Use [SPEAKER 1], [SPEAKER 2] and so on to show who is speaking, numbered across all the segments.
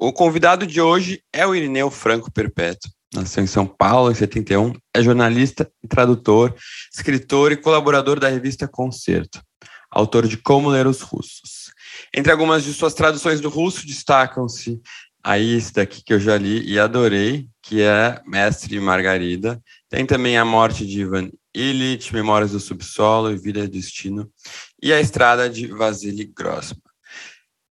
[SPEAKER 1] O convidado de hoje é o Irineu Franco Perpétuo. Nasceu em São Paulo em 71, é jornalista tradutor, escritor e colaborador da revista Concerto, autor de Como Ler os Russos. Entre algumas de suas traduções do russo destacam-se aí esse daqui que eu já li e adorei, que é Mestre e Margarida. Tem também A Morte de Ivan Illich, Memórias do Subsolo e Vida e Destino, e A Estrada de Vasily Grossman.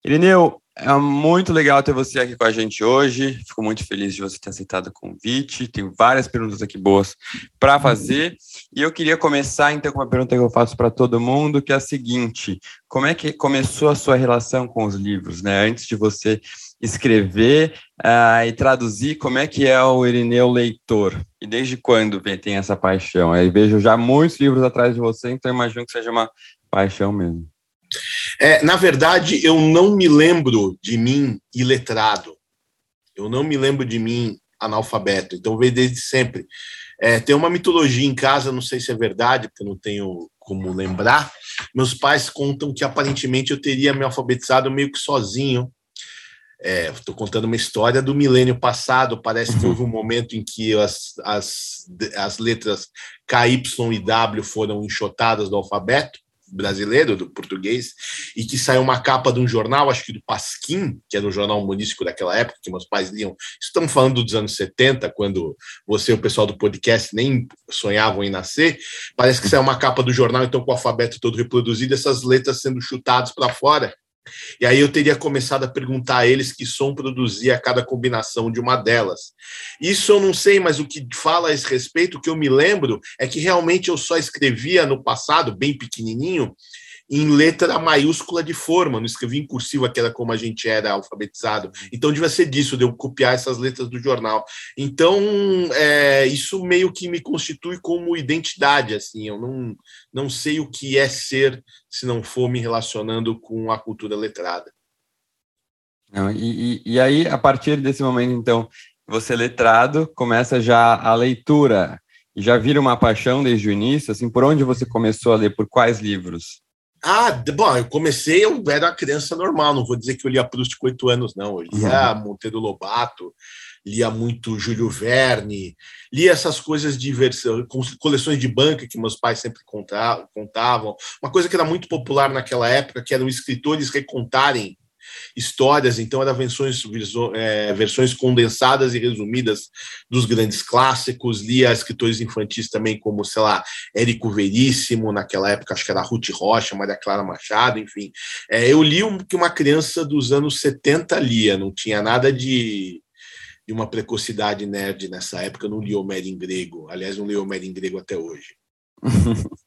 [SPEAKER 1] Irineu, é muito legal ter você aqui com a gente hoje. Fico muito feliz de você ter aceitado o convite. Tenho várias perguntas aqui boas para fazer. E eu queria começar então com uma pergunta que eu faço para todo mundo, que é a seguinte: como é que começou a sua relação com os livros, né? Antes de você escrever uh, e traduzir, como é que é o Irineu leitor? E desde quando tem essa paixão? Eu vejo já muitos livros atrás de você, então imagino que seja uma paixão mesmo.
[SPEAKER 2] É, na verdade, eu não me lembro de mim iletrado. Eu não me lembro de mim analfabeto. Então veio desde sempre. É, tem uma mitologia em casa, não sei se é verdade, porque eu não tenho como lembrar. Meus pais contam que aparentemente eu teria me alfabetizado meio que sozinho. Estou é, contando uma história do milênio passado. Parece que uhum. houve um momento em que as, as, as letras K, Y e W foram enxotadas do alfabeto brasileiro, do português, e que saiu uma capa de um jornal, acho que do Pasquim, que era um jornal humorístico daquela época, que meus pais liam. Estamos falando dos anos 70, quando você e o pessoal do podcast nem sonhavam em nascer. Parece que saiu uma capa do jornal, então com o alfabeto todo reproduzido, essas letras sendo chutadas para fora. E aí eu teria começado a perguntar a eles que som produzia cada combinação de uma delas. Isso eu não sei, mas o que fala a esse respeito, o que eu me lembro, é que realmente eu só escrevia no passado, bem pequenininho, em letra maiúscula de forma, não escrevi em cursiva, que era como a gente era alfabetizado. Então, devia ser disso, de eu copiar essas letras do jornal. Então, é, isso meio que me constitui como identidade, assim, eu não, não sei o que é ser se não for me relacionando com a cultura letrada.
[SPEAKER 1] Não, e, e, e aí, a partir desse momento, então, você letrado, começa já a leitura, já vira uma paixão desde o início, assim, por onde você começou a ler, por quais livros?
[SPEAKER 2] Ah, bom, eu comecei, eu era uma criança normal, não vou dizer que eu lia Proust com oito anos, não. Eu lia uhum. Monteiro Lobato, lia muito Júlio Verne, lia essas coisas de versão, coleções de banca que meus pais sempre contavam. Uma coisa que era muito popular naquela época, que eram escritores recontarem histórias, então eram versões, é, versões condensadas e resumidas dos grandes clássicos, lia escritores infantis também, como, sei lá, Érico Veríssimo, naquela época acho que era Ruth Rocha, Maria Clara Machado, enfim. É, eu li o que uma criança dos anos 70 lia, não tinha nada de, de uma precocidade nerd nessa época, eu não li Homero em grego, aliás, não li Homero em grego até hoje.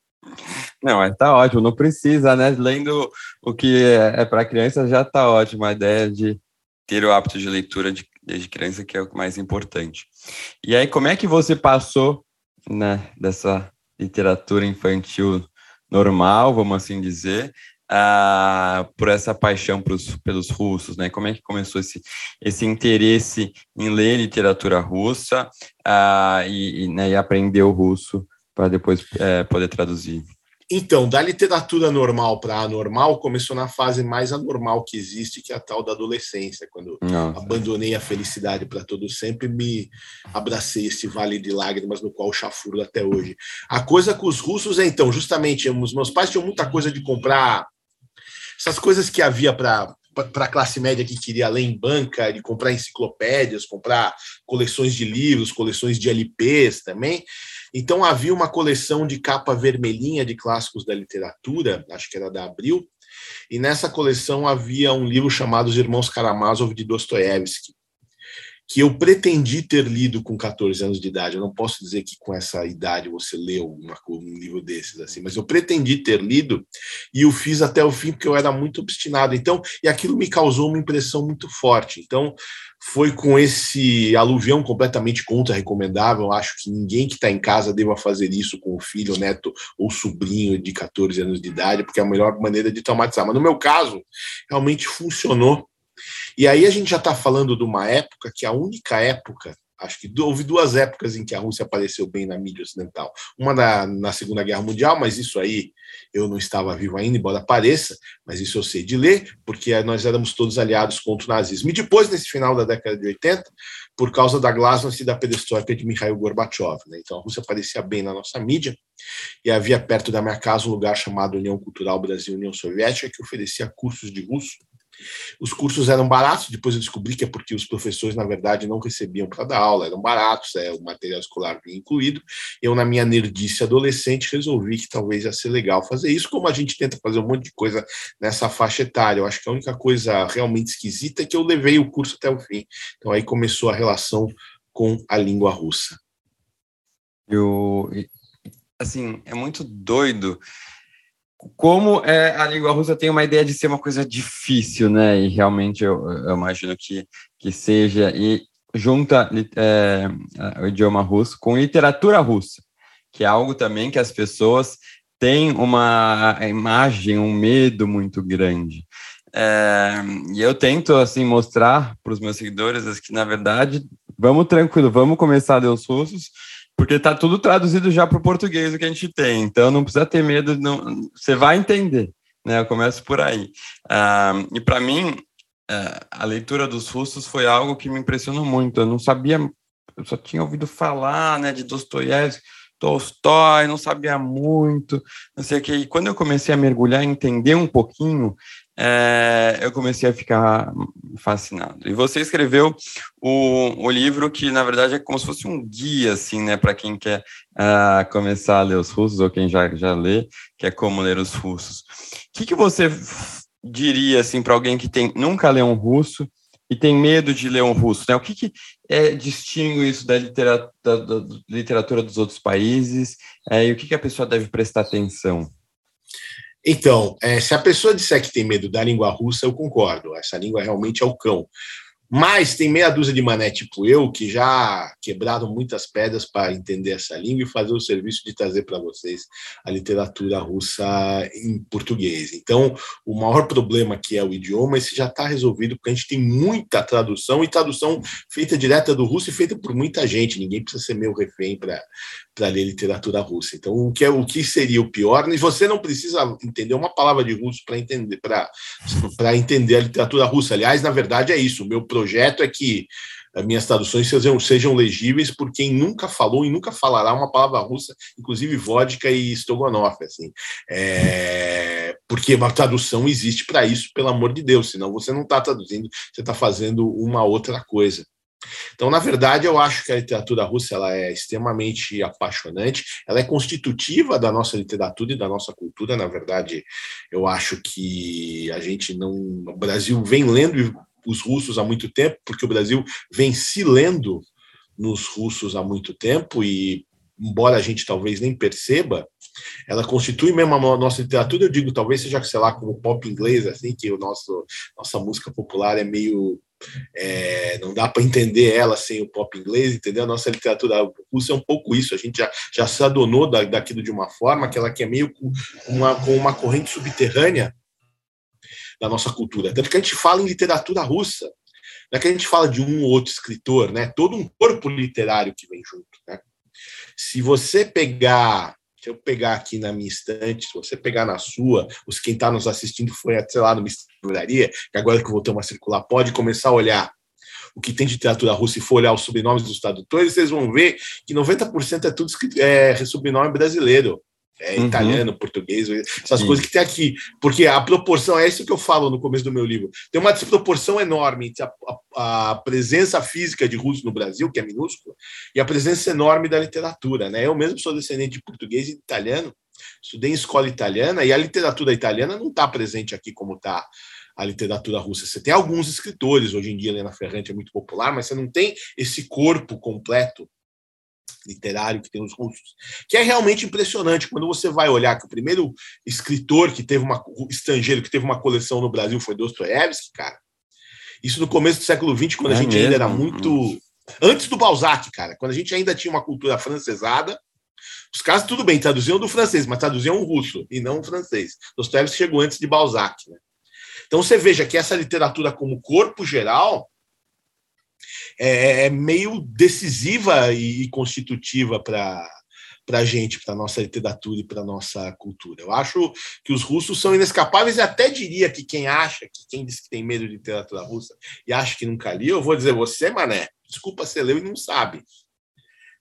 [SPEAKER 1] Não, mas tá ótimo, não precisa, né? Lendo o que é, é para criança já tá ótimo a ideia de ter o hábito de leitura de, desde criança, que é o mais importante. E aí, como é que você passou, né, dessa literatura infantil normal, vamos assim dizer, por essa paixão pros, pelos russos, né? Como é que começou esse, esse interesse em ler literatura russa e, e, né, e aprender o russo para depois é, poder traduzir?
[SPEAKER 2] Então, da literatura normal para anormal, começou na fase mais anormal que existe, que é a tal da adolescência, quando Nossa. abandonei a felicidade para todo sempre, me abracei esse vale de lágrimas no qual chafuro até hoje. A coisa com os russos é, então, justamente, os meus pais tinham muita coisa de comprar essas coisas que havia para para a classe média que queria ler em banca, de comprar enciclopédias, comprar coleções de livros, coleções de LPs também. Então havia uma coleção de capa vermelhinha de clássicos da literatura, acho que era da Abril, e nessa coleção havia um livro chamado Os Irmãos Karamazov de Dostoiévski. Que eu pretendi ter lido com 14 anos de idade. Eu não posso dizer que com essa idade você leu uma, um livro desses, assim, mas eu pretendi ter lido e o fiz até o fim porque eu era muito obstinado. Então, e aquilo me causou uma impressão muito forte. Então, foi com esse aluvião completamente contra-recomendável. Acho que ninguém que está em casa deva fazer isso com o filho, neto ou sobrinho de 14 anos de idade, porque é a melhor maneira de traumatizar. Mas no meu caso, realmente funcionou e aí a gente já está falando de uma época que a única época, acho que houve duas épocas em que a Rússia apareceu bem na mídia ocidental. Uma na, na Segunda Guerra Mundial, mas isso aí eu não estava vivo ainda, embora pareça, mas isso eu sei de ler, porque nós éramos todos aliados contra o nazismo. E depois, nesse final da década de 80, por causa da glasnost e da perestroika de Mikhail Gorbachev. Né? Então a Rússia aparecia bem na nossa mídia, e havia perto da minha casa um lugar chamado União Cultural Brasil-União Soviética, que oferecia cursos de russo os cursos eram baratos, depois eu descobri que é porque os professores, na verdade, não recebiam para dar aula, eram baratos, é, o material escolar vinha incluído. Eu, na minha nerdice adolescente, resolvi que talvez ia ser legal fazer isso, como a gente tenta fazer um monte de coisa nessa faixa etária. Eu acho que a única coisa realmente esquisita é que eu levei o curso até o fim. Então aí começou a relação com a língua russa.
[SPEAKER 1] Eu, assim, é muito doido como é, a língua russa tem uma ideia de ser uma coisa difícil, né? E realmente eu, eu imagino que, que seja. E junta é, o idioma russo com literatura russa, que é algo também que as pessoas têm uma imagem, um medo muito grande. É, e eu tento assim mostrar para os meus seguidores que na verdade vamos tranquilo, vamos começar a ler os russos, porque tá tudo traduzido já para o português o que a gente tem, então não precisa ter medo, não, você vai entender, né? Eu começo por aí. Uh, e para mim, uh, a leitura dos russos foi algo que me impressionou muito. Eu não sabia, eu só tinha ouvido falar, né, de Dostoiévski, Tolstói, não sabia muito, não sei o que. E quando eu comecei a mergulhar, entender um pouquinho, é, eu comecei a ficar fascinado. E você escreveu o, o livro que, na verdade, é como se fosse um guia, assim, né, para quem quer uh, começar a ler os russos, ou quem já, já lê, que é como ler os russos. O que, que você diria, assim, para alguém que tem, nunca leu um russo e tem medo de ler um russo, né? O que, que é, distingue isso da literatura, da, da literatura dos outros países é, e o que, que a pessoa deve prestar atenção?
[SPEAKER 2] Então, é, se a pessoa disser que tem medo da língua russa, eu concordo. Essa língua realmente é o cão. Mas tem meia dúzia de mané tipo eu que já quebraram muitas pedras para entender essa língua e fazer o serviço de trazer para vocês a literatura russa em português. Então, o maior problema que é o idioma, esse já está resolvido, porque a gente tem muita tradução e tradução feita direta do russo e feita por muita gente. Ninguém precisa ser meu refém para para ler literatura russa. Então, o que, é, o que seria o pior? E você não precisa entender uma palavra de russo para entender para entender a literatura russa. Aliás, na verdade, é isso. O meu projeto é que as minhas traduções sejam, sejam legíveis por quem nunca falou e nunca falará uma palavra russa, inclusive vodka e strogonoff, assim. É, porque uma tradução existe para isso, pelo amor de Deus, senão você não está traduzindo, você está fazendo uma outra coisa. Então, na verdade, eu acho que a literatura russa ela é extremamente apaixonante, ela é constitutiva da nossa literatura e da nossa cultura. Na verdade, eu acho que a gente não. O Brasil vem lendo os russos há muito tempo, porque o Brasil vem se lendo nos russos há muito tempo e, embora a gente talvez nem perceba, ela constitui mesmo a nossa literatura, eu digo, talvez seja, sei lá, como pop inglês, assim, que o nosso, nossa música popular é meio é, não dá para entender ela sem o pop inglês, entendeu? A nossa literatura russa é um pouco isso. A gente já, já se adonou da, daquilo de uma forma que ela que é meio com uma, com uma corrente subterrânea da nossa cultura. Tanto que a gente fala em literatura russa, não é que a gente fala de um ou outro escritor, né? Todo um corpo literário que vem junto, né? Se você pegar se eu pegar aqui na minha estante, se você pegar na sua, os quem está nos assistindo foi, sei lá, numa livraria, que agora que voltamos a circular, pode começar a olhar o que tem de literatura russa e for olhar os sobrenomes dos tradutores, vocês vão ver que 90% é tudo é, sobrenome brasileiro é, uhum. italiano, português, essas Sim. coisas que tem aqui. Porque a proporção, é isso que eu falo no começo do meu livro, tem uma desproporção enorme entre a, a, a presença física de russo no Brasil, que é minúscula, e a presença enorme da literatura. Né? Eu mesmo sou descendente de português e italiano, estudei em escola italiana, e a literatura italiana não está presente aqui como está a literatura russa. Você tem alguns escritores, hoje em dia Helena Ferrante é muito popular, mas você não tem esse corpo completo literário que tem os russos, que é realmente impressionante quando você vai olhar que o primeiro escritor que teve uma estrangeiro que teve uma coleção no Brasil foi Dostoiévski, cara. Isso no começo do século XX, quando é a gente mesmo? ainda era muito antes do Balzac, cara, quando a gente ainda tinha uma cultura francesada, os casos tudo bem, traduziam do francês, mas traduziam um russo e não um francês. Dostoiévski chegou antes de Balzac, né? Então você veja que essa literatura como corpo geral é, é meio decisiva e, constitutiva para para a gente, para a nossa literatura e para a nossa cultura. Eu acho que os russos são inescapáveis e até diria que quem acha, que quem diz que tem medo de literatura russa e acha que nunca li, eu vou dizer, você, mané, desculpa, você leu e não sabe.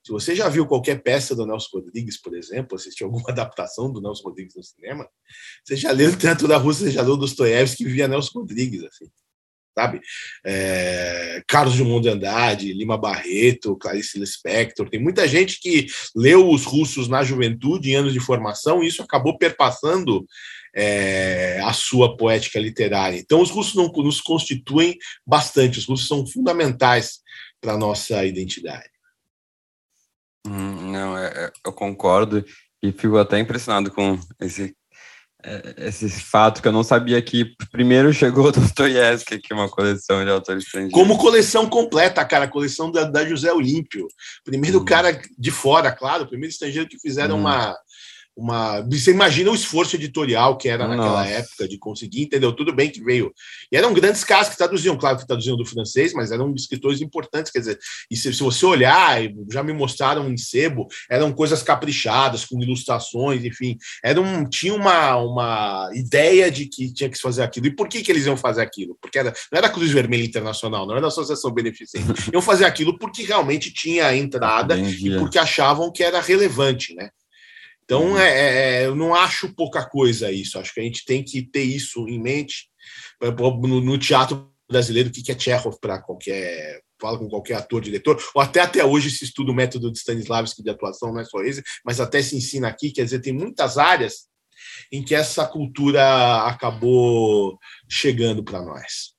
[SPEAKER 2] Se você já viu qualquer peça do Nelson Rodrigues, por exemplo, assistiu alguma adaptação do Nelson Rodrigues no cinema, você já leu literatura russa, você já leu Dostoiévski via Nelson Rodrigues, assim sabe? É, Carlos Drummond de Andrade, Lima Barreto, Clarice Lispector, tem muita gente que leu os russos na juventude, em anos de formação, e isso acabou perpassando é, a sua poética literária. Então, os russos não, nos constituem bastante, os russos são fundamentais para a nossa identidade.
[SPEAKER 1] Hum, não, é, é, eu concordo e fico até impressionado com esse é, esse fato que eu não sabia que primeiro chegou Dostoiévski, que é uma coleção de autores estrangeiros.
[SPEAKER 2] Como coleção completa, cara, coleção da, da José Olímpio. Primeiro hum. cara de fora, claro, o primeiro estrangeiro que fizeram hum. uma uma. Você imagina o esforço editorial que era naquela Nossa. época de conseguir, entendeu? Tudo bem que veio. E eram grandes casos que traduziam, claro que traduziam do francês, mas eram escritores importantes, quer dizer, e se, se você olhar, já me mostraram em sebo, eram coisas caprichadas, com ilustrações, enfim, era um, tinha uma, uma ideia de que tinha que se fazer aquilo. E por que, que eles iam fazer aquilo? Porque era, não era a Cruz Vermelha Internacional, não era a Associação Beneficente. iam fazer aquilo porque realmente tinha entrada Entendi. e porque achavam que era relevante, né? Então, uhum. é, é, eu não acho pouca coisa isso. Acho que a gente tem que ter isso em mente no, no teatro brasileiro, o que é Chekhov para qualquer fala com qualquer ator, diretor, ou até até hoje se estuda o método de Stanislavski de atuação, não é só esse, mas até se ensina aqui, quer dizer, tem muitas áreas em que essa cultura acabou chegando para nós.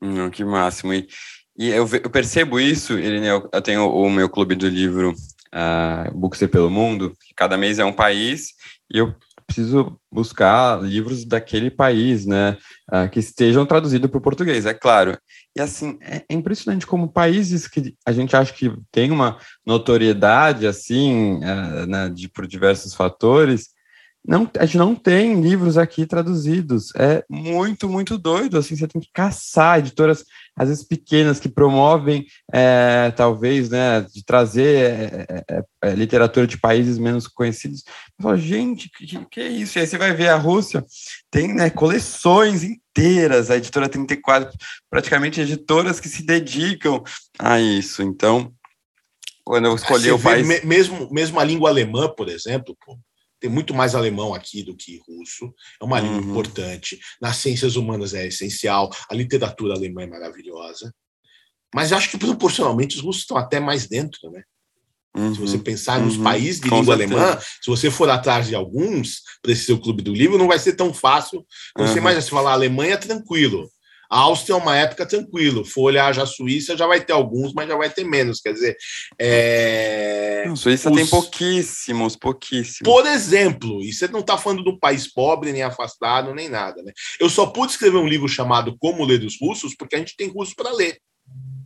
[SPEAKER 1] Hum, que máximo. E, e eu, eu, percebo isso, Irineu, eu tenho o meu clube do livro uh, Bookster pelo Mundo, cada mês é um país, e eu preciso buscar livros daquele país, né, uh, que estejam traduzidos para o português, é claro. E assim, é, é impressionante como países que a gente acha que tem uma notoriedade, assim, uh, né, de, por diversos fatores, não, a gente não tem livros aqui traduzidos. É muito, muito doido. Assim, você tem que caçar editoras, às vezes pequenas, que promovem, é, talvez, né, de trazer é, é, é, é literatura de países menos conhecidos. Gente, que, que é isso? E aí você vai ver a Rússia, tem né, coleções inteiras, a editora 34, praticamente editoras que se dedicam a isso. Então, quando eu escolhi o país.
[SPEAKER 2] Mesmo, mesmo a língua alemã, por exemplo, pô tem muito mais alemão aqui do que russo, é uma língua uhum. importante. Nas ciências humanas é essencial, a literatura alemã é maravilhosa. Mas acho que proporcionalmente os russos estão até mais dentro, né? Uhum. Se você uhum. pensar nos uhum. países de Com língua certeza. alemã, se você for atrás de alguns para esse seu clube do livro, não vai ser tão fácil. Você mais se falar Alemanha, tranquilo. A Áustria é uma época tranquilo. For olhar já a Suíça, já vai ter alguns, mas já vai ter menos. Quer dizer, é...
[SPEAKER 1] a Suíça os... tem pouquíssimos, pouquíssimos.
[SPEAKER 2] Por exemplo, e você não está falando do país pobre, nem afastado, nem nada. Né? Eu só pude escrever um livro chamado Como Ler dos Russos, porque a gente tem russo para ler.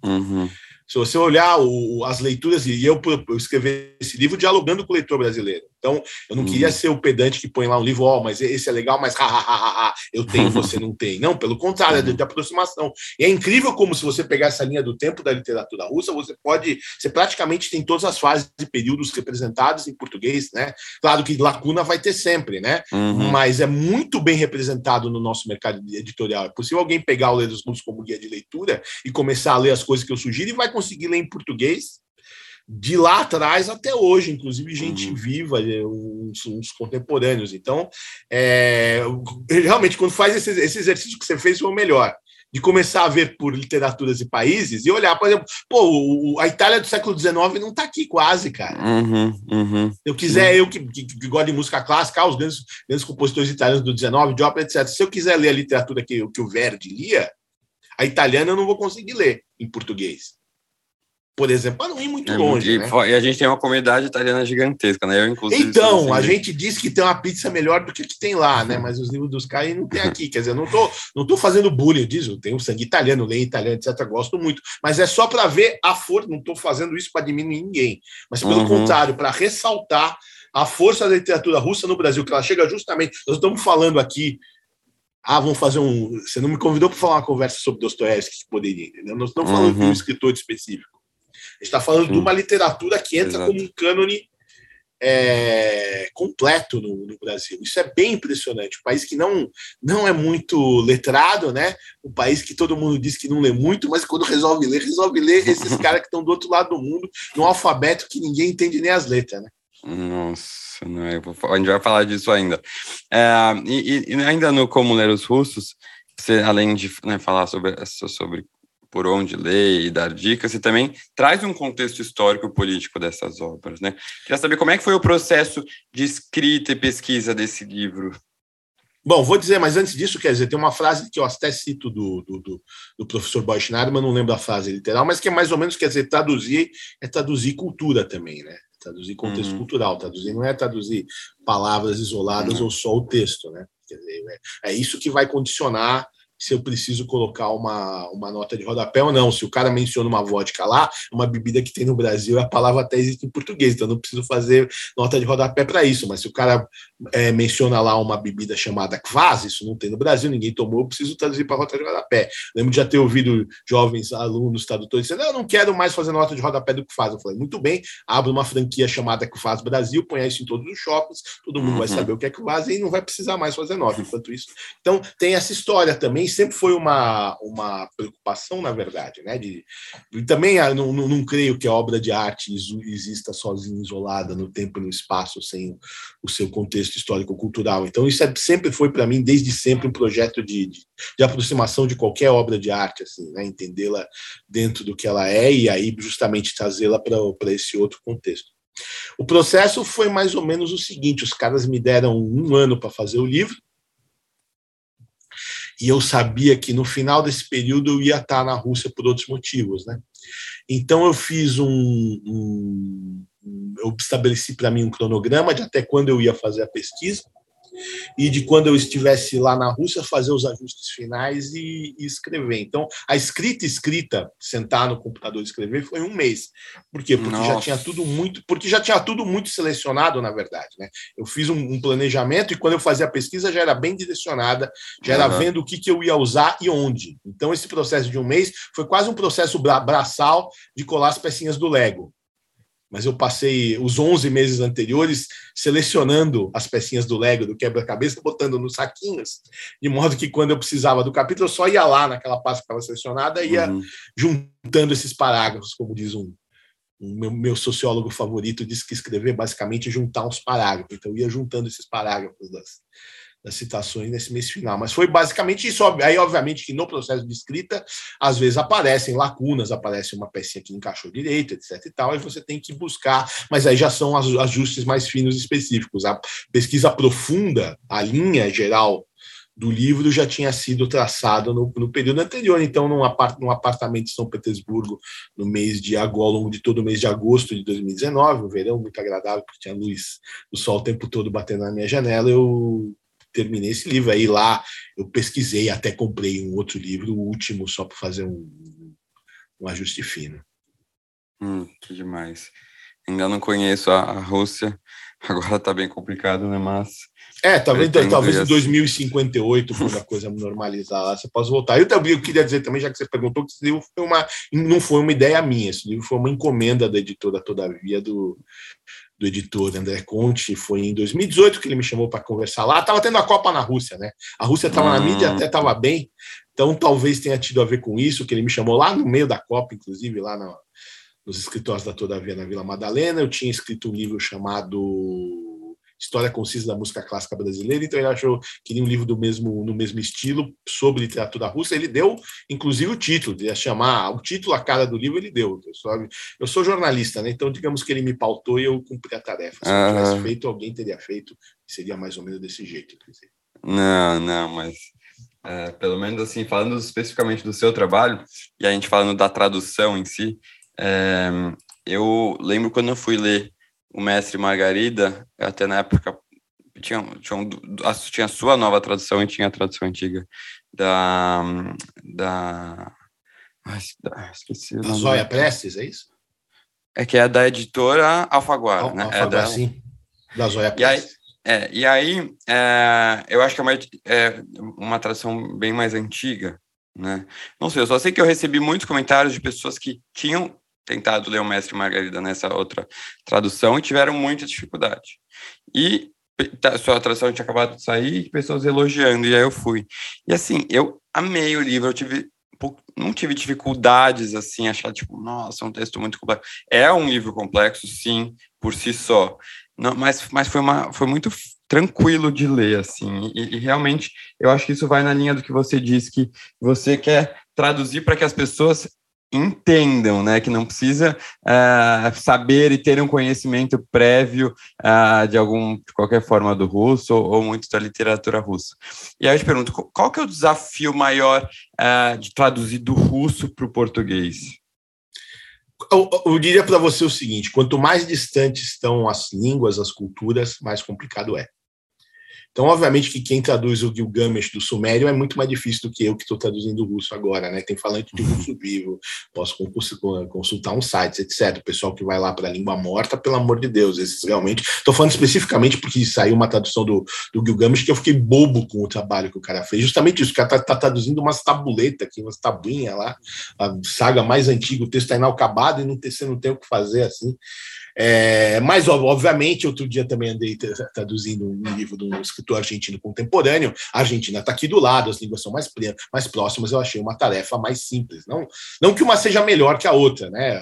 [SPEAKER 1] Uhum.
[SPEAKER 2] Se você olhar o, as leituras, e eu, eu escrevi esse livro dialogando com o leitor brasileiro. Então, eu não queria uhum. ser o pedante que põe lá um livro, ó, oh, mas esse é legal, mas ha, ha, ha, ha, eu tenho, você não tem. Não, pelo contrário, é de, de, aproximação. E é incrível como, se você pegar essa linha do tempo da literatura russa, você pode, você praticamente tem todas as fases e períodos representados em português, né? Claro que lacuna vai ter sempre, né? Uhum. Mas é muito bem representado no nosso mercado editorial. É possível alguém pegar o Ler dos Mundos como guia de leitura e começar a ler as coisas que eu sugiro e vai conseguir ler em português de lá atrás até hoje, inclusive gente uhum. viva, é, uns, uns, contemporâneos. Então, é, realmente, quando faz esse, esse, exercício que você fez, foi o melhor. de começar a ver por literaturas e países e olhar, por exemplo, pô, a Itália do século XIX não está aqui quase, cara.
[SPEAKER 1] Uhum, uhum.
[SPEAKER 2] Se eu quiser, eu que, que, que, gosto de música clássica, ah, os grandes, grandes compositores italianos do XIX, de ópera, etc. Se eu quiser ler a literatura que, que o Verdi lia, a italiana eu não vou conseguir ler em português por exemplo, para não ir muito é, longe.
[SPEAKER 1] E,
[SPEAKER 2] né?
[SPEAKER 1] e, a gente tem uma comunidade italiana gigantesca, né? Eu,
[SPEAKER 2] inclusive. Então, a gente diz que tem uma pizza melhor do que que tem lá, né? Mas os livros dos caras não tem aqui. Quer dizer, não tô, não tô fazendo bullying disso. Tenho sangue italiano, leio italiano, etc. Gosto muito. Mas é só para ver a força. Não estou fazendo isso para diminuir ninguém. Mas, pelo uhum. contrário, para ressaltar a força da literatura russa no Brasil, que ela chega justamente. Nós estamos falando aqui ah, vamos fazer um. Você não me convidou para falar uma conversa sobre Dostoiévski, que poderia, entendeu? Nós estamos falando uhum. de um escritor específico está falando Sim. de uma literatura que entra Exato. como um cânone é, completo no, no, Brasil. Isso é bem impressionante. Um país que não, não é muito letrado, né? Um país que todo mundo diz que não lê muito, mas quando resolve ler, resolve ler esses caras que estão do outro lado do mundo, no alfabeto que ninguém entende nem as letras, né?
[SPEAKER 1] Nossa, não, é, a gente vai falar disso ainda. É, e, e, ainda no Como Ler os Russos, você, além de né, falar sobre, sobre por onde ler e dar dicas, e também traz um contexto histórico político dessas obras, né? Queria saber como é que foi o processo de escrita e pesquisa desse livro.
[SPEAKER 2] Bom, vou dizer, mas antes disso, quer dizer, tem uma frase que eu até cito do, do, do, professor Boy mas não lembro a frase literal, mas que é mais ou menos, quer dizer, traduzir é traduzir cultura também, né? Traduzir contexto uhum. cultural, traduzir não é traduzir palavras isoladas uhum. ou só o texto, né? Quer dizer, é, é isso que vai condicionar se eu preciso colocar uma, uma nota de rodapé ou não. Se o cara menciona uma vodka lá, uma bebida que tem no Brasil, a palavra até existe em português, então eu não preciso fazer nota de rodapé para isso. Mas se o cara é, menciona lá uma bebida chamada Kvaz, isso não tem no Brasil, ninguém tomou, eu preciso traduzir para nota de rodapé. Lembro de já ter ouvido jovens alunos tradutores dizendo: eu não quero mais fazer nota de rodapé do Kvaz. Eu falei: muito bem, abre uma franquia chamada Kvaz Brasil, põe isso em todos os shoppings, todo mundo uhum. vai saber o que é Kvaz e não vai precisar mais fazer nota enquanto isso. Então, tem essa história também sempre foi uma, uma preocupação, na verdade, né? De, também ah, não, não, não, creio que a obra de arte exista sozinha, isolada no tempo e no espaço, sem o seu contexto histórico-cultural. Então, isso é, sempre foi para mim, desde sempre, um projeto de, de, de, aproximação de qualquer obra de arte, assim, né? Entendê-la dentro do que ela é e aí justamente trazê-la para esse outro contexto. O processo foi mais ou menos o seguinte: os caras me deram um ano para fazer o livro, e eu sabia que no final desse período eu ia estar na Rússia por outros motivos, né? Então eu fiz um, um eu estabeleci para mim um cronograma de até quando eu ia fazer a pesquisa e de quando eu estivesse lá na Rússia fazer os ajustes finais e, e, escrever. Então, a escrita escrita, sentar no computador e escrever foi um mês. Por quê? Porque Nossa. já tinha tudo muito, porque já tinha tudo muito selecionado, na verdade, né? Eu fiz um, um planejamento e quando eu fazia a pesquisa já era bem direcionada, já era uhum. vendo o que, que eu ia usar e onde. Então, esse processo de um mês foi quase um processo bra braçal de colar as pecinhas do Lego mas eu passei os 11 meses anteriores selecionando as pecinhas do Lego, do quebra-cabeça, botando nos saquinhos, de modo que quando eu precisava do capítulo, eu só ia lá naquela pasta que estava selecionada e ia uhum. juntando esses parágrafos, como diz um, um meu, meu, sociólogo favorito, disse que escrever basicamente é juntar uns parágrafos. Então, eu ia juntando esses parágrafos das, das citações nesse mês final. Mas foi basicamente isso. Aí, obviamente, que no processo de escrita, às vezes aparecem lacunas, aparece uma pecinha que encaixou direito, etc. e tal, e você tem que buscar, mas aí já são ajustes mais finos específicos. A pesquisa profunda, a linha geral do livro já tinha sido traçado no, no período anterior, então num, apart, num apartamento em São Petersburgo no mês de agosto, ao longo de todo o mês de agosto de 2019, um verão muito agradável, porque tinha luz do sol o tempo todo batendo na minha janela, eu terminei esse livro. Aí lá eu pesquisei, até comprei um outro livro, o último, só para fazer um, um ajuste fino.
[SPEAKER 1] Hum, que demais. Ainda não conheço a, a Rússia, agora está bem complicado, né? Mas.
[SPEAKER 2] É, talvez, talvez em 2058, quando a coisa normalizar lá, você possa voltar. Eu também eu queria dizer também, já que você perguntou, que esse livro foi uma, não foi uma ideia minha, esse livro foi uma encomenda da editora Todavia do, do editor André Conte, foi em 2018 que ele me chamou para conversar lá. Estava tendo a Copa na Rússia, né? A Rússia estava na mídia, até estava bem, então talvez tenha tido a ver com isso, que ele me chamou lá no meio da Copa, inclusive, lá no, nos escritórios da Todavia na Vila Madalena. Eu tinha escrito um livro chamado História Concisa da Música Clássica Brasileira, então ele achou que queria um livro do mesmo, no mesmo estilo, sobre literatura russa. Ele deu, inclusive, o título, ia chamar o título, a cara do livro, ele deu. Eu, eu sou jornalista, né? Então, digamos que ele me pautou e eu cumpri a tarefa. Se eu tivesse feito, alguém teria feito, seria mais ou menos desse jeito.
[SPEAKER 1] Não, não, mas é, pelo menos assim, falando especificamente do seu trabalho, e a gente falando da tradução em si, é, eu lembro quando eu fui ler o Mestre Margarida, até na época tinha, tinha, tinha a sua nova tradução e tinha a tradução antiga da. da
[SPEAKER 2] ai, esqueci. Da Zóia Prestes, é isso?
[SPEAKER 1] É que é da editora Alfaguara, Al, né?
[SPEAKER 2] Alfaguara,
[SPEAKER 1] é da,
[SPEAKER 2] sim. Da Zóia Prestes.
[SPEAKER 1] É, e aí, é, eu acho que é uma, é uma tradução bem mais antiga, né? Não sei, eu só sei que eu recebi muitos comentários de pessoas que tinham tentado ler o Mestre Margarida nessa outra tradução e tiveram muita dificuldade. E a sua tradução tinha acabado de sair, pessoas elogiando, e aí eu fui. E assim, eu amei o livro, eu tive não tive dificuldades assim, achar tipo, nossa, é um texto muito complexo. É um livro complexo, sim, por si só, não, mas, mas foi, uma, foi muito tranquilo de ler, assim, e, e, realmente eu acho que isso vai na linha do que você disse, que você quer traduzir para que as pessoas entendam, né, que não precisa uh, saber e ter um conhecimento prévio uh, de algum, de qualquer forma do russo ou, ou, muito da literatura russa. E aí eu te pergunto, qual que é o desafio maior uh, de traduzir do russo para o português?
[SPEAKER 2] Eu, eu diria para você o seguinte: quanto mais distantes estão as línguas, as culturas, mais complicado é. Então, obviamente que quem traduz o Gilgamesh do Sumério é muito mais difícil do que eu que estou traduzindo o russo agora, né? Tem falante de russo vivo, posso consultar uns sites, etc. O pessoal que vai lá para a língua morta, pelo amor de Deus, esses realmente. Estou falando especificamente porque saiu uma tradução do, do Gilgamesh que eu fiquei bobo com o trabalho que o cara fez. Justamente isso, o cara está tá traduzindo umas tabuletas aqui, umas tabuinhas lá, a saga mais antiga, o texto está inacabado e não, você não tem o que fazer assim. É, mas, obviamente, outro dia também andei traduzindo um livro de um escritor argentino contemporâneo. A Argentina está aqui do lado, as línguas são mais, mais próximas. Eu achei uma tarefa mais simples. Não, não que uma seja melhor que a outra, né?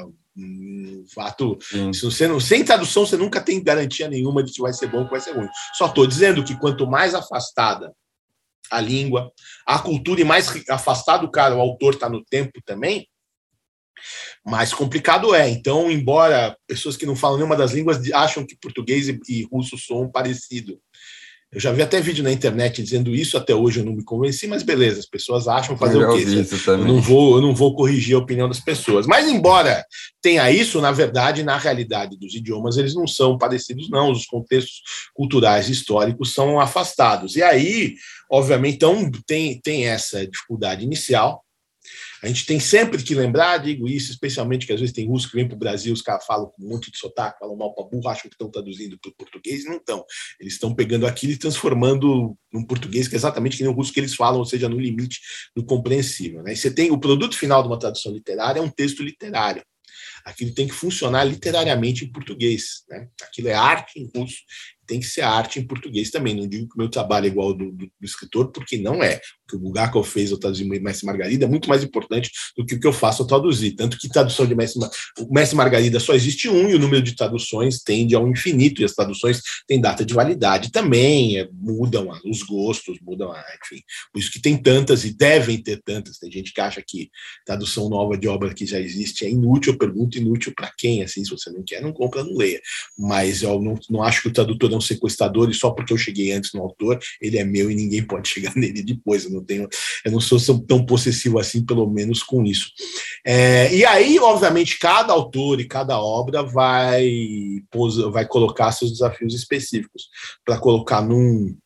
[SPEAKER 2] Fato, se você não, sem tradução, você nunca tem garantia nenhuma de que vai ser bom ou que vai ser ruim. Só estou dizendo que quanto mais afastada a língua, a cultura e mais afastado o cara, o autor está no tempo também, mais complicado é. Então, embora pessoas que não falam nenhuma das línguas acham que português e russo são parecido. Eu já vi até vídeo na internet dizendo isso, até hoje eu não me convenci, mas beleza, as pessoas acham fazer eu o quê? Eu não, vou, eu não vou corrigir a opinião das pessoas. Mas embora tenha isso, na verdade, na realidade dos idiomas, eles não são parecidos, não. Os contextos culturais e históricos são afastados. E aí, obviamente, então tem, tem essa dificuldade inicial, a gente tem sempre que lembrar, digo isso, especialmente que às vezes tem russo que vem para o Brasil, os caras falam com um monte de sotaque, falam mal para burro, acham que estão traduzindo para o português, não estão. Eles estão pegando aquilo e transformando num português que é exatamente que nem o russo que eles falam, ou seja, no limite do compreensível. Né? E você tem o produto final de uma tradução literária, é um texto literário. Aquilo tem que funcionar literariamente em português. Né? Aquilo é arte em russo tem que ser arte em português também. Não digo que o meu trabalho é igual ao do, do, do escritor, porque não é. O que o Bulgakov fez ao traduzir Mestre Margarida é muito mais importante do que o que eu faço ao traduzir. Tanto que tradução de Mestre, Mestre Margarida só existe um e o número de traduções tende ao infinito, e as traduções têm data de validade também, é, mudam os gostos, mudam, enfim. Por isso que tem tantas e devem ter tantas. Tem gente que acha que tradução nova de obra que já existe é inútil. Eu pergunto inútil para quem? Assim, se você não quer, não compra, não leia. Mas eu não, não acho que o tradutor não sequestrador e só porque eu cheguei antes no autor, ele é meu e ninguém pode chegar nele depois. Eu não tenho, eu não sou tão possessivo assim, pelo menos com isso. É, e aí, obviamente, cada autor e cada obra vai, vai colocar seus desafios específicos para colocar num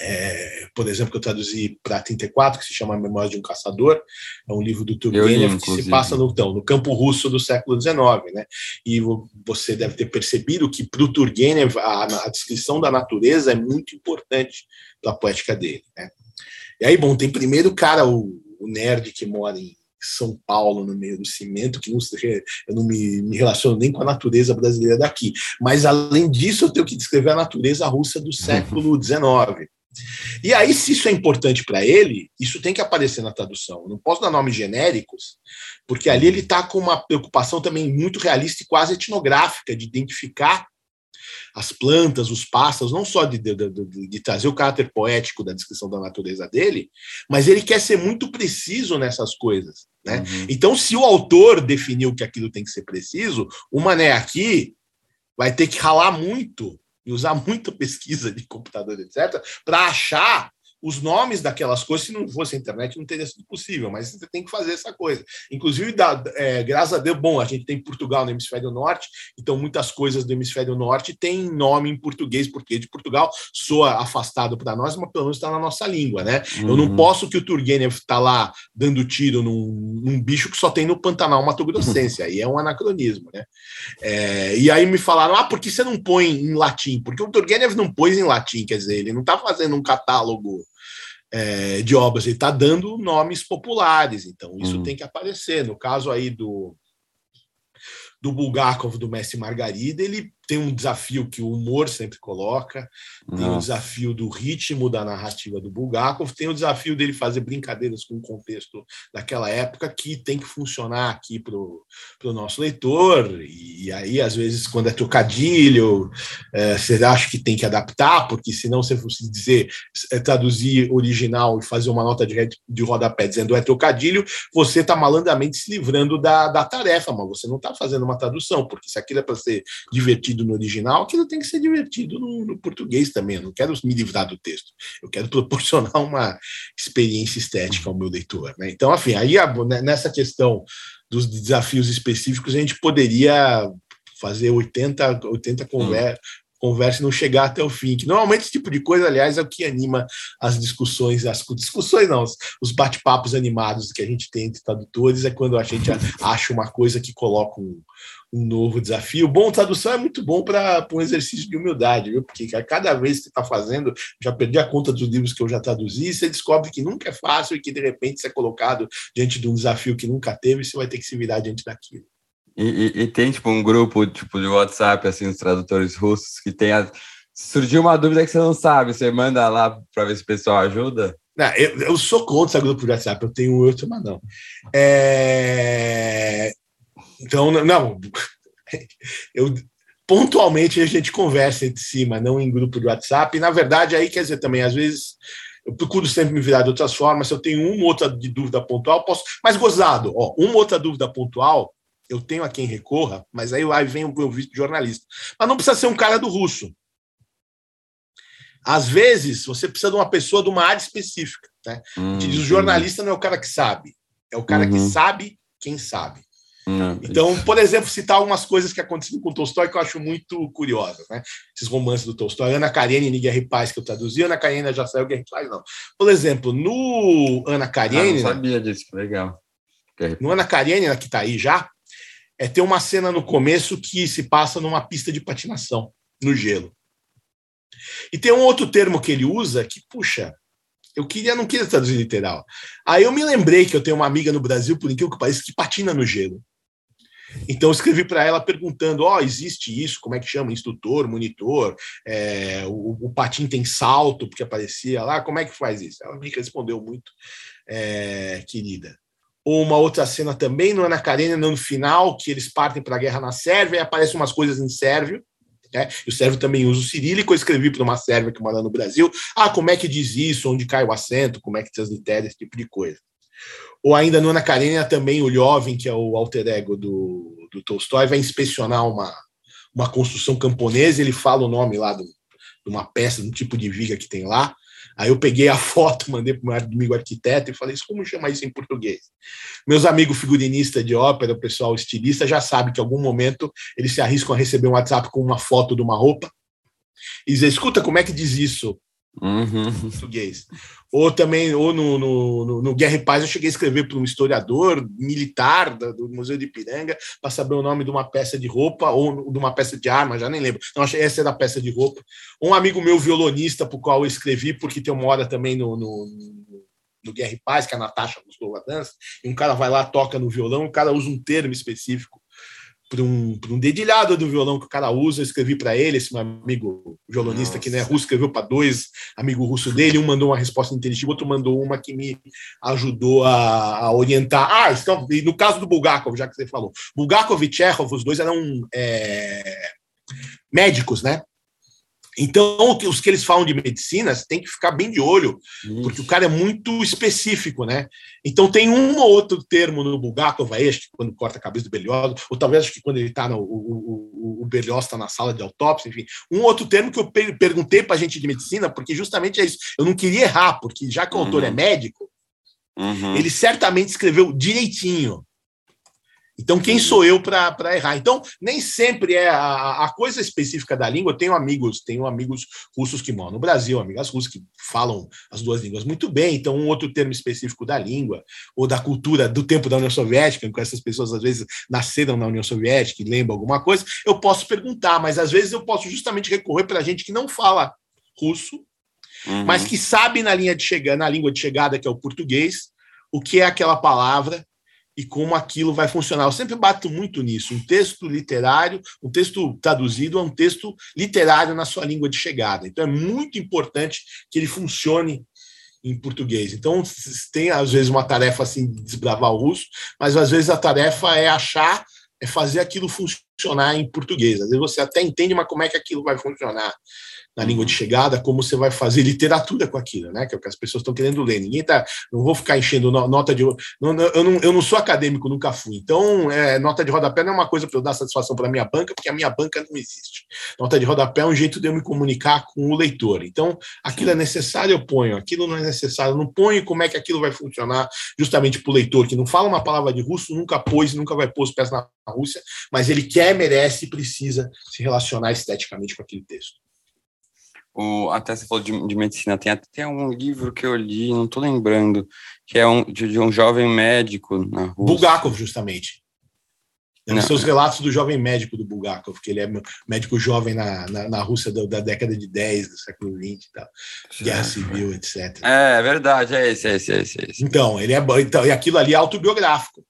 [SPEAKER 2] é, por exemplo, que eu traduzi para 34, que se chama Memória de um Caçador, é um livro do Turgenev que se passa no, então, no campo russo do século XIX. Né? E você deve ter percebido que para o Turgenev a, a, descrição da natureza é muito importante para a poética dele. Né? E aí, bom, tem primeiro o cara, o, o nerd que mora em são Paulo, no meio do cimento, que não, eu não me, me, relaciono nem com a natureza brasileira daqui. Mas, além disso, eu tenho que descrever a natureza russa do século XIX. E aí, se isso é importante para ele, isso tem que aparecer na tradução. Eu não posso dar nomes genéricos, porque ali ele está com uma preocupação também muito realista e quase etnográfica de identificar as plantas, os pássaros, não só de, de, de, de, trazer o caráter poético da descrição da natureza dele, mas ele quer ser muito preciso nessas coisas. Né? Uhum. Então, se o autor definiu que aquilo tem que ser preciso, o Mané aqui vai ter que ralar muito e usar muita pesquisa de computador, etc., para achar os nomes daquelas coisas, se não fosse a internet, não teria sido possível, mas você tem que fazer essa coisa. Inclusive, é, graças a Deus, bom, a gente tem Portugal no hemisfério norte, então muitas coisas do hemisfério norte têm nome em português, porque de Portugal soa afastado para nós, mas pelo menos está na nossa língua, né? Uhum. Eu não uhum. posso que o Turgenev está lá dando tiro num, num, bicho que só tem no Pantanal Mato Grossense, aí é um anacronismo, né? É, e aí me falaram, ah, por que você não põe em latim? Porque o Turgenev não pôs em latim, quer dizer, ele não está fazendo um catálogo é, de obras, ele está dando nomes populares, então isso uhum. tem que aparecer. No caso aí do, do Bulgakov, do Mestre Margarida, ele tem um desafio que o humor sempre coloca, tem o desafio do ritmo da narrativa do Bulgakov, tem o desafio dele fazer brincadeiras com o contexto daquela época que tem que funcionar aqui para o nosso leitor, e aí, às vezes, quando é trocadilho, é, você acha que tem que adaptar, porque senão você fosse dizer, é, traduzir original e fazer uma nota de, de rodapé dizendo é trocadilho, você está malandramente se livrando da, da tarefa, mas você não está fazendo uma tradução, porque se aquilo é para ser divertido divertido no original, aquilo tem que ser divertido no, no, português também. Eu não quero me livrar do texto, eu quero proporcionar uma experiência estética ao meu leitor. Né? Então, enfim, aí né, nessa questão dos desafios específicos, a gente poderia fazer 80, 80 conversas, conversa e não chegar até o fim. Que normalmente esse tipo de coisa, aliás, é o que anima as discussões, as discussões não, os bate-papos animados que a gente tem entre tradutores, é quando a gente acha uma coisa que coloca um, um novo desafio. Bom, tradução é muito bom para um exercício de humildade, viu? Porque a cada vez que você está fazendo, já perdi a conta dos livros que eu já traduzi, você descobre que nunca é fácil e que de repente você é colocado diante de um desafio que nunca teve, e você vai ter que se virar diante daquilo.
[SPEAKER 1] E, e, e, tem, tipo, um grupo, tipo, de WhatsApp, assim, os tradutores russos, que tem a... Surgiu uma dúvida que você não sabe, você manda lá para ver se o pessoal ajuda?
[SPEAKER 2] Não, eu, eu, sou contra esse grupo de WhatsApp, eu tenho outro, mas não. É... Então, não, eu pontualmente a gente conversa entre si, mas não em grupo de WhatsApp. E, na verdade, aí quer dizer também, às vezes eu procuro sempre me virar de outras formas. Se eu tenho uma outra de dúvida pontual, posso. Mas gozado, ó, uma outra dúvida pontual, eu tenho a quem recorra, mas aí, aí vem o meu visto de jornalista. Mas não precisa ser um cara do russo. Às vezes, você precisa de uma pessoa de uma área específica. Né? Hum, diz, o jornalista não é o cara que sabe, é o cara uhum. que sabe quem sabe. Hum, então, por exemplo, citar algumas coisas que aconteceram com o Tolstói que eu acho muito curiosas, né? Esses romances do Tolstói, Ana Karenina e Guerra e Paz, que eu traduzi, Ana Karenina já saiu, Guerra e Paz não. Por exemplo, no Ana Karenina... Ah,
[SPEAKER 1] não sabia disso, legal.
[SPEAKER 2] No Ana Karenina, que está aí já, é, tem uma cena no começo que se passa numa pista de patinação, no gelo. E tem um outro termo que ele usa que, puxa, eu queria, não queria traduzir literal. Aí eu me lembrei que eu tenho uma amiga no Brasil, por incrível que pareça, que patina no gelo. Então eu escrevi para ela perguntando: ó, oh, existe isso? Como é que chama? Instrutor, monitor? É, o, o, patim tem salto, porque aparecia lá. Como é que faz isso? Ela me respondeu muito, é, querida uma outra cena também no Ana Karenina, no final, que eles partem para a guerra na Sérvia e aparecem umas coisas em sérvio. Né? E o sérvio também usa o cirílico. Eu escrevi para uma sérvia que mora no Brasil. Ah, como é que diz isso? Onde cai o acento? Como é que translitere? Esse tipo de coisa. Ou ainda no Ana Karenina também o Jovem, que é o alter ego do, do Tolstói, vai inspecionar uma, uma construção camponesa. Ele fala o nome lá de uma peça, do tipo de viga que tem lá. Aí eu peguei a foto, mandei para o meu amigo arquiteto e falei: como chama isso em português? Meus amigos figurinistas de ópera, o pessoal estilista, já sabe que em algum momento eles se arriscam a receber um WhatsApp com uma foto de uma roupa e dizer: escuta, como é que diz isso? Uhum. Português. Ou também, ou no, no, no, no, Guerra e Paz, eu cheguei a escrever para um historiador militar do Museu de Ipiranga para saber o nome de uma peça de roupa ou de uma peça de arma, já nem lembro. Não, essa era a peça de roupa. Um amigo meu, violonista, para o qual eu escrevi, porque tem uma hora também no, no, no Guerra e Paz, que a Natasha gostou da dança, e um cara vai lá, toca no violão, o cara usa um termo específico para um, um dedilhado do violão que o cara usa. Eu escrevi para ele, esse meu amigo violonista Nossa. que não é russo, escreveu para dois amigos russos dele. Um mandou uma resposta inteligitiva, outro mandou uma que me ajudou a, a orientar. Ah, então, no caso do Bulgakov, já que você falou, Bulgakov e Chekhov, os dois eram é, médicos, né? Então, os que eles falam de medicina, você tem que ficar bem de olho, Isso. porque o cara é muito específico, né? Então, tem um ou outro termo no Bulgakov, acho que quando corta a cabeça do Berlioz, ou talvez acho que quando ele está no. O, o, o Berlioz está na sala de autópsia, enfim. Um outro termo que eu perguntei para a gente de medicina, porque justamente é isso. Eu não queria errar, porque já que o uhum. autor é médico, uhum. ele certamente escreveu direitinho. Então, quem sou eu para errar? Então, nem sempre é a, a, coisa específica da língua. Eu tenho amigos, tenho amigos russos que moram no Brasil, amigas russas que falam as duas línguas muito bem. Então, um outro termo específico da língua ou da cultura do tempo da União Soviética, em que essas pessoas às vezes nasceram na União Soviética e lembram alguma coisa, eu posso perguntar, mas às vezes eu posso justamente recorrer para gente que não fala russo, uhum. mas que sabe na linha de chegada, na língua de chegada que é o português, o que é aquela palavra e como aquilo vai funcionar. Eu sempre bato muito nisso. Um texto literário, um texto traduzido é um texto literário na sua língua de chegada. Então é muito importante que ele funcione em português. Então tem às vezes uma tarefa assim de desbravar o russo, mas às vezes a tarefa é achar, é fazer aquilo funcionar em português. Às vezes você até entende, mas como é que aquilo vai funcionar? Na língua de chegada, como você vai fazer literatura com aquilo, né? Que é o que as pessoas estão querendo ler. Ninguém tá. Não vou ficar enchendo nota de. Não, eu, não, eu não sou acadêmico, nunca fui. Então, é, nota de rodapé não é uma coisa para eu dar satisfação para a minha banca, porque a minha banca não existe. Nota de rodapé é um jeito de eu me comunicar com o leitor. Então, aquilo é necessário, eu ponho. Aquilo não é necessário, eu não ponho como é que aquilo vai funcionar justamente para o leitor, que não fala uma palavra de russo, nunca pôs, nunca vai pôr os pés na Rússia, mas ele quer, merece e precisa se relacionar esteticamente com aquele texto.
[SPEAKER 1] O, até você falou de, de, medicina, tem até um livro que eu li, não estou lembrando, que é um, de, de, um jovem médico na Rússia.
[SPEAKER 2] Bulgakov, justamente. É os seus relatos do jovem médico do Bulgakov, que ele é médico jovem na, na, na Rússia da, da, década de 10, do século XX, tal, guerra civil, etc.
[SPEAKER 1] É, é verdade, é esse, é esse, é esse. É esse.
[SPEAKER 2] Então, ele é então, e aquilo ali é autobiográfico.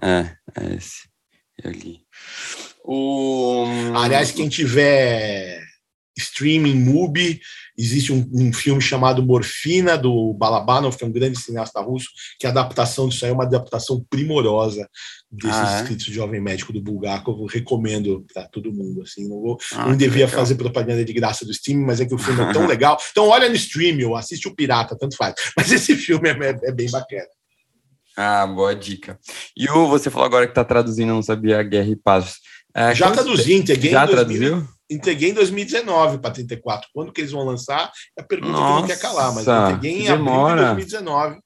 [SPEAKER 1] É, é esse. Eu li. O...
[SPEAKER 2] Aliás, quem tiver streaming, MUBI. Existe um, um, filme chamado Morfina, do Balabanov, que é um grande cineasta russo, que a adaptação disso aí é uma adaptação primorosa desses ah, é? escritos de Jovem Médico do Bulgakov. Eu recomendo para todo mundo. Assim, não, vou, ah, não devia legal. fazer propaganda de graça do streaming, mas é que o filme é tão legal. Então, olha no streaming, ou assiste o Pirata, tanto faz. Mas esse filme é, é, é bem bacana.
[SPEAKER 1] Ah, boa dica. E o, você falou agora que está traduzindo, não sabia, Guerra e Paz.
[SPEAKER 2] É, já traduzi, entreguei
[SPEAKER 1] Já traduziu?
[SPEAKER 2] Entreguei em 2019 para 34. Quando que eles vão lançar? É a pergunta Nossa, que não quer calar, mas eu entreguei em abril de 2019.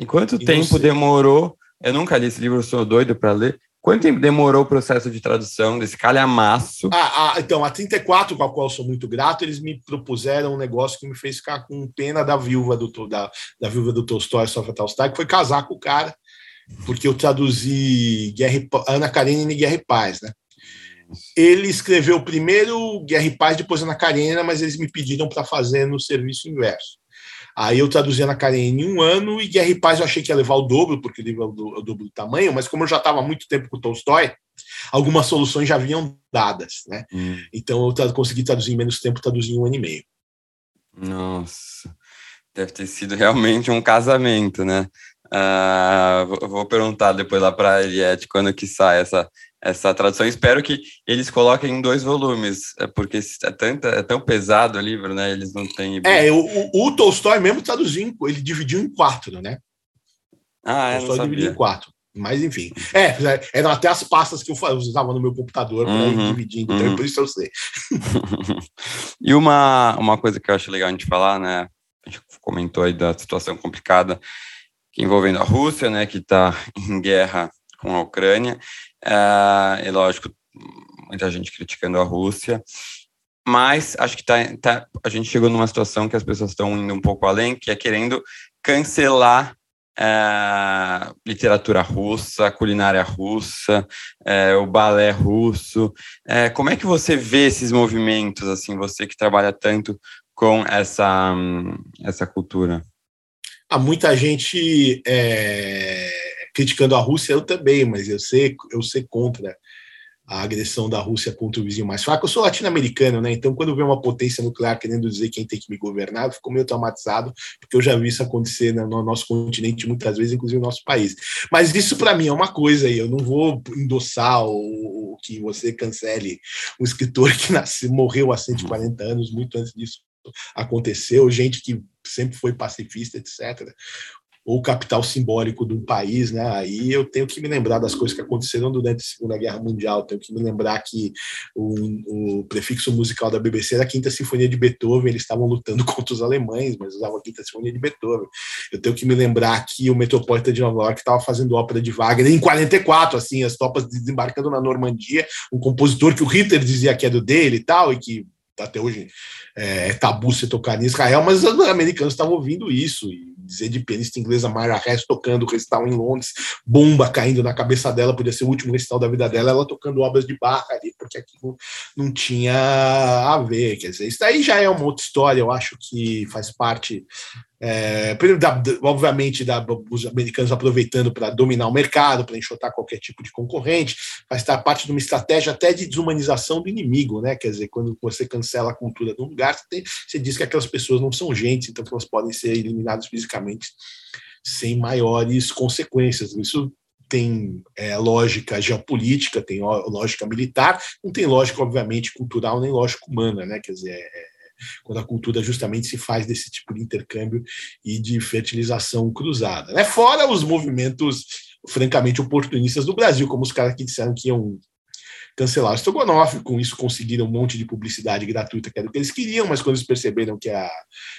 [SPEAKER 1] E quanto e tempo demorou? Eu nunca li esse livro, sou doido para ler. Quanto tempo demorou o processo de tradução desse calhamaço?
[SPEAKER 2] Ah, ah, então, a 34, com a qual eu sou muito grato, eles me propuseram um negócio que me fez ficar com pena da viúva do, da, da viúva do Tolstói, Sofia Tolstói, que foi casar com o cara, porque eu traduzi Guerra, Ana Karenina e Guerra e Paz, né? Ele escreveu primeiro Guerra e Paz, depois Ana Karenina, mas eles me pediram para fazer no serviço inverso. Aí eu traduzi Ana Karenina em um ano e Guerra e Paz eu achei que ia levar o dobro, porque o livro é o, é dobro do tamanho, mas como eu já estava há muito tempo com o Tolstói, algumas soluções já vinham dadas, né? Hum. Então eu consegui traduzir em menos tempo, traduzir em um ano e meio.
[SPEAKER 1] Nossa, deve ter sido realmente um casamento, né? Uh, vou perguntar depois lá para a Eliette quando que sai essa, essa tradução. Espero que eles coloquem em dois volumes, é porque é, tanta, é tão pesado o livro, né? Eles não têm.
[SPEAKER 2] É, o, o, o Tolstói mesmo traduziu, ele dividiu em quatro, né?
[SPEAKER 1] Ah, é, Tolstói dividiu
[SPEAKER 2] em quatro. Mas enfim, é, eram até as pastas que eu usava no meu computador para uhum, ir dividindo, então uhum. por isso eu sei.
[SPEAKER 1] e uma, uma coisa que eu acho legal a gente falar, né? A gente comentou aí da situação complicada envolvendo a Rússia, né, que está em guerra com a Ucrânia. É, lógico, muita gente criticando a Rússia, mas acho que tá, tá, a gente chegou numa situação que as pessoas estão indo um pouco além, que é querendo cancelar é, literatura russa, culinária russa, é, o balé russo. É, como é que você vê esses movimentos, assim, você que trabalha tanto com essa, essa cultura?
[SPEAKER 2] Há muita gente é, criticando a Rússia, eu também, mas eu sei, eu sei contra a agressão da Rússia contra o vizinho mais fraco. Eu sou latino-americano, né? Então, quando vê uma potência nuclear querendo dizer quem tem que me governar, eu fico meio traumatizado, porque eu já vi isso acontecer no nosso continente muitas vezes, inclusive no nosso país. Mas isso, para mim, é uma coisa aí. Eu não vou endossar o, que você cancele um escritor que nasceu, morreu há 140 anos, muito antes disso aconteceu, gente que sempre foi pacifista, etc ou capital simbólico de um país, né? Aí eu tenho que me lembrar das coisas que aconteceram durante a Segunda Guerra Mundial, tenho que me lembrar que o, o prefixo musical da BBC era a Quinta Sinfonia de Beethoven, eles estavam lutando contra os alemães, mas usavam a Quinta Sinfonia de Beethoven. Eu tenho que me lembrar que o Metropolitan de Nova York estava fazendo ópera de Wagner em 44, assim, as tropas desembarcando na Normandia, um compositor que o Hitler dizia que do dele e tal, e que até hoje é, é tabu se tocar em Israel, mas os americanos estavam ouvindo isso, e dizer de pianista inglesa Myra Hess tocando recital em Londres, bomba caindo na cabeça dela, podia ser o último recital da vida dela, ela tocando obras de Bach ali, porque aquilo não tinha a ver, quer dizer, isso aí já é uma outra história, eu acho que faz parte é, da, obviamente, da, os americanos aproveitando para dominar o mercado, para enxotar qualquer tipo de concorrente, faz parte de uma estratégia até de desumanização do inimigo, né? Quer dizer, quando você cancela a cultura de um lugar, você, tem, você diz que aquelas pessoas não são gente, então elas podem ser eliminadas fisicamente sem maiores consequências. Isso tem é, lógica geopolítica, tem lógica militar, não tem lógica, obviamente, cultural nem lógica humana, né? Quer dizer, é, quando a cultura justamente se faz desse tipo de intercâmbio e de fertilização cruzada. Né? Fora os movimentos francamente oportunistas do Brasil, como os caras que disseram que iam cancelaram o Strogonoff, com isso conseguiram um monte de publicidade gratuita, que era o que eles queriam, mas quando eles perceberam que a,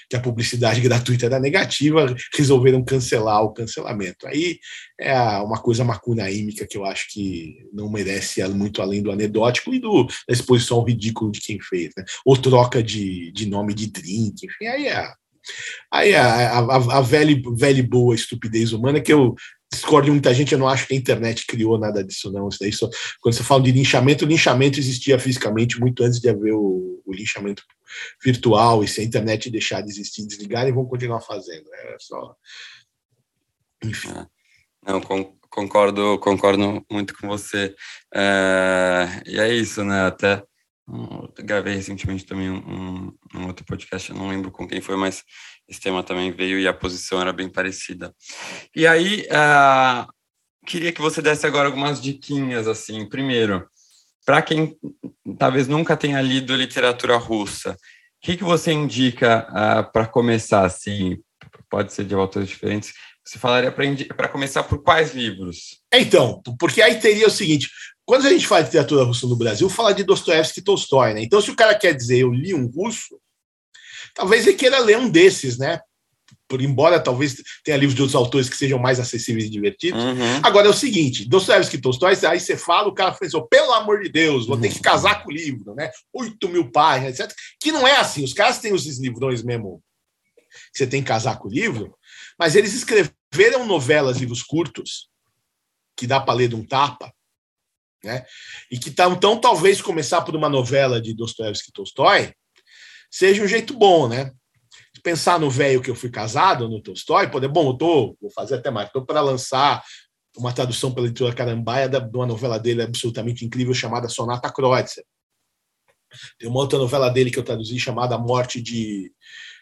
[SPEAKER 2] que a publicidade gratuita era negativa, resolveram cancelar o cancelamento. Aí é uma coisa macunaímica que eu acho que não merece muito além do anedótico e do, da exposição ridícula de quem fez, né? Ou troca de, de nome de drink, enfim, aí é Aí a, a, a velha, velha boa estupidez humana que eu discordo de muita gente, eu não acho que a internet criou nada disso, não. Isso daí só, quando você fala de linchamento, o linchamento existia fisicamente muito antes de haver o, o linchamento virtual, e se a internet deixar de existir, desligar, e vão continuar fazendo. É só.
[SPEAKER 1] Enfim. É. Não, concordo, concordo muito com você. É, e é isso, né? Até gravei recentemente também um, um, outro podcast, não lembro com quem foi, mas esse tema também veio e a posição era bem parecida. E aí, uh, queria que você desse agora algumas diquinhas, assim. Primeiro, para quem talvez nunca tenha lido literatura russa, o que, que você indica uh, ah, para começar, assim? Pode ser de autores diferentes. Você falaria para começar por quais livros?
[SPEAKER 2] Então, porque aí teria o seguinte: quando a gente fala de literatura russa no Brasil, fala de Dostoiévski e Tolstói, né? Então, se o cara quer dizer eu li um russo, talvez ele queira ler um desses, né? Por embora talvez tenha livros de outros autores que sejam mais acessíveis e divertidos. Uhum. Agora é o seguinte: Dostoiévski e Tolstói, aí você fala, o cara fala assim, pelo amor de Deus, vou ter que casar com o livro, né? Oito mil páginas, etc. Que não é assim. Os caras têm esses livrões mesmo que você tem que casar com o livro, mas eles escreveram novelas, livros curtos, que dá para ler de um tapa, né? E que tá, então talvez começar por uma novela de Dostoiévski e Tolstói seja um jeito bom, né? Pensar no velho que eu fui casado, no Tolstói, poder, bom, eu tô, vou fazer até mais, estou para lançar uma tradução pela editora Carambaia de uma novela dele absolutamente incrível chamada Sonata Kreutzer. Tem uma outra novela dele que eu traduzi chamada Morte de,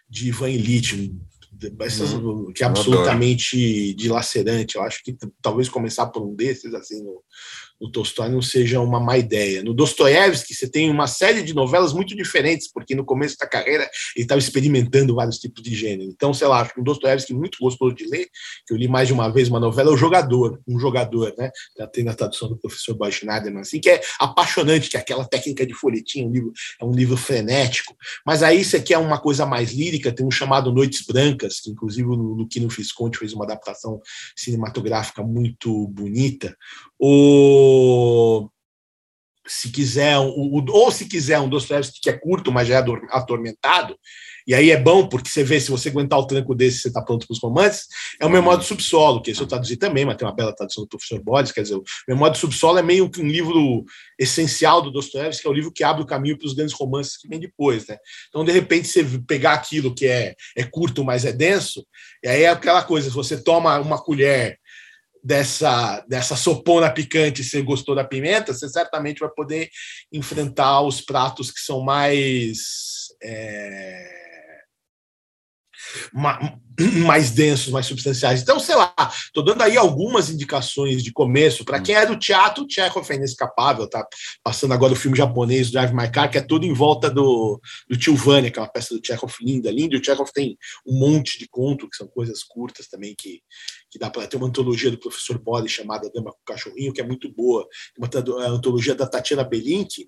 [SPEAKER 2] de Ivan Illich, hum, que é absolutamente dilacerante. Eu acho que talvez começar por um desses, assim, no, no Tolstói não seja uma má ideia. No Dostoiévski, você tem uma série de novelas muito diferentes, porque no começo da carreira ele estava experimentando vários tipos de gênero. Então, sei lá, acho que o Dostoiévski muito gostoso de ler, que eu li mais de uma vez uma novela, é O Jogador, um jogador, né? Já tem na tradução do professor Boy Schneiderman, assim, que é apaixonante, que é aquela técnica de folhetim, um livro, é um livro frenético. Mas aí você quer uma coisa mais lírica, tem um chamado Noites Brancas, que inclusive o Luquino Visconti fez uma adaptação cinematográfica muito bonita. O se quiser, um, ou se quiser um Dostoevsky que é curto, mas já é atormentado, e aí é bom, porque você vê, se você aguentar o tranco desse, você está pronto para os romances, é o Memória do Subsolo, que esse eu traduzi também, mas tem uma bela tradução do professor Bodes, quer dizer, o Memória do Subsolo é meio que um livro essencial do Dostoevsky, que é o livro que abre o caminho para os grandes romances que vem depois, né? Então, de repente, você pegar aquilo que é, é curto, mas é denso, e aí é aquela coisa, você toma uma colher dessa, dessa sopona picante, você gostou da pimenta, você certamente vai poder enfrentar os pratos que são mais. É, mais densos, mais substanciais. Então, sei lá, estou dando aí algumas indicações de começo. Para quem é do teatro, Chekhov é inescapável, tá passando agora o filme japonês Drive My Car, que é tudo em volta do, do Tio Vânia, que é uma peça do Chekhov linda, linda. E o Chekhov tem um monte de conto, que são coisas curtas também, que, que dá para ter uma antologia do professor Bode chamada Dama com o Cachorrinho, que é muito boa. Uma antologia da Tatiana Belink,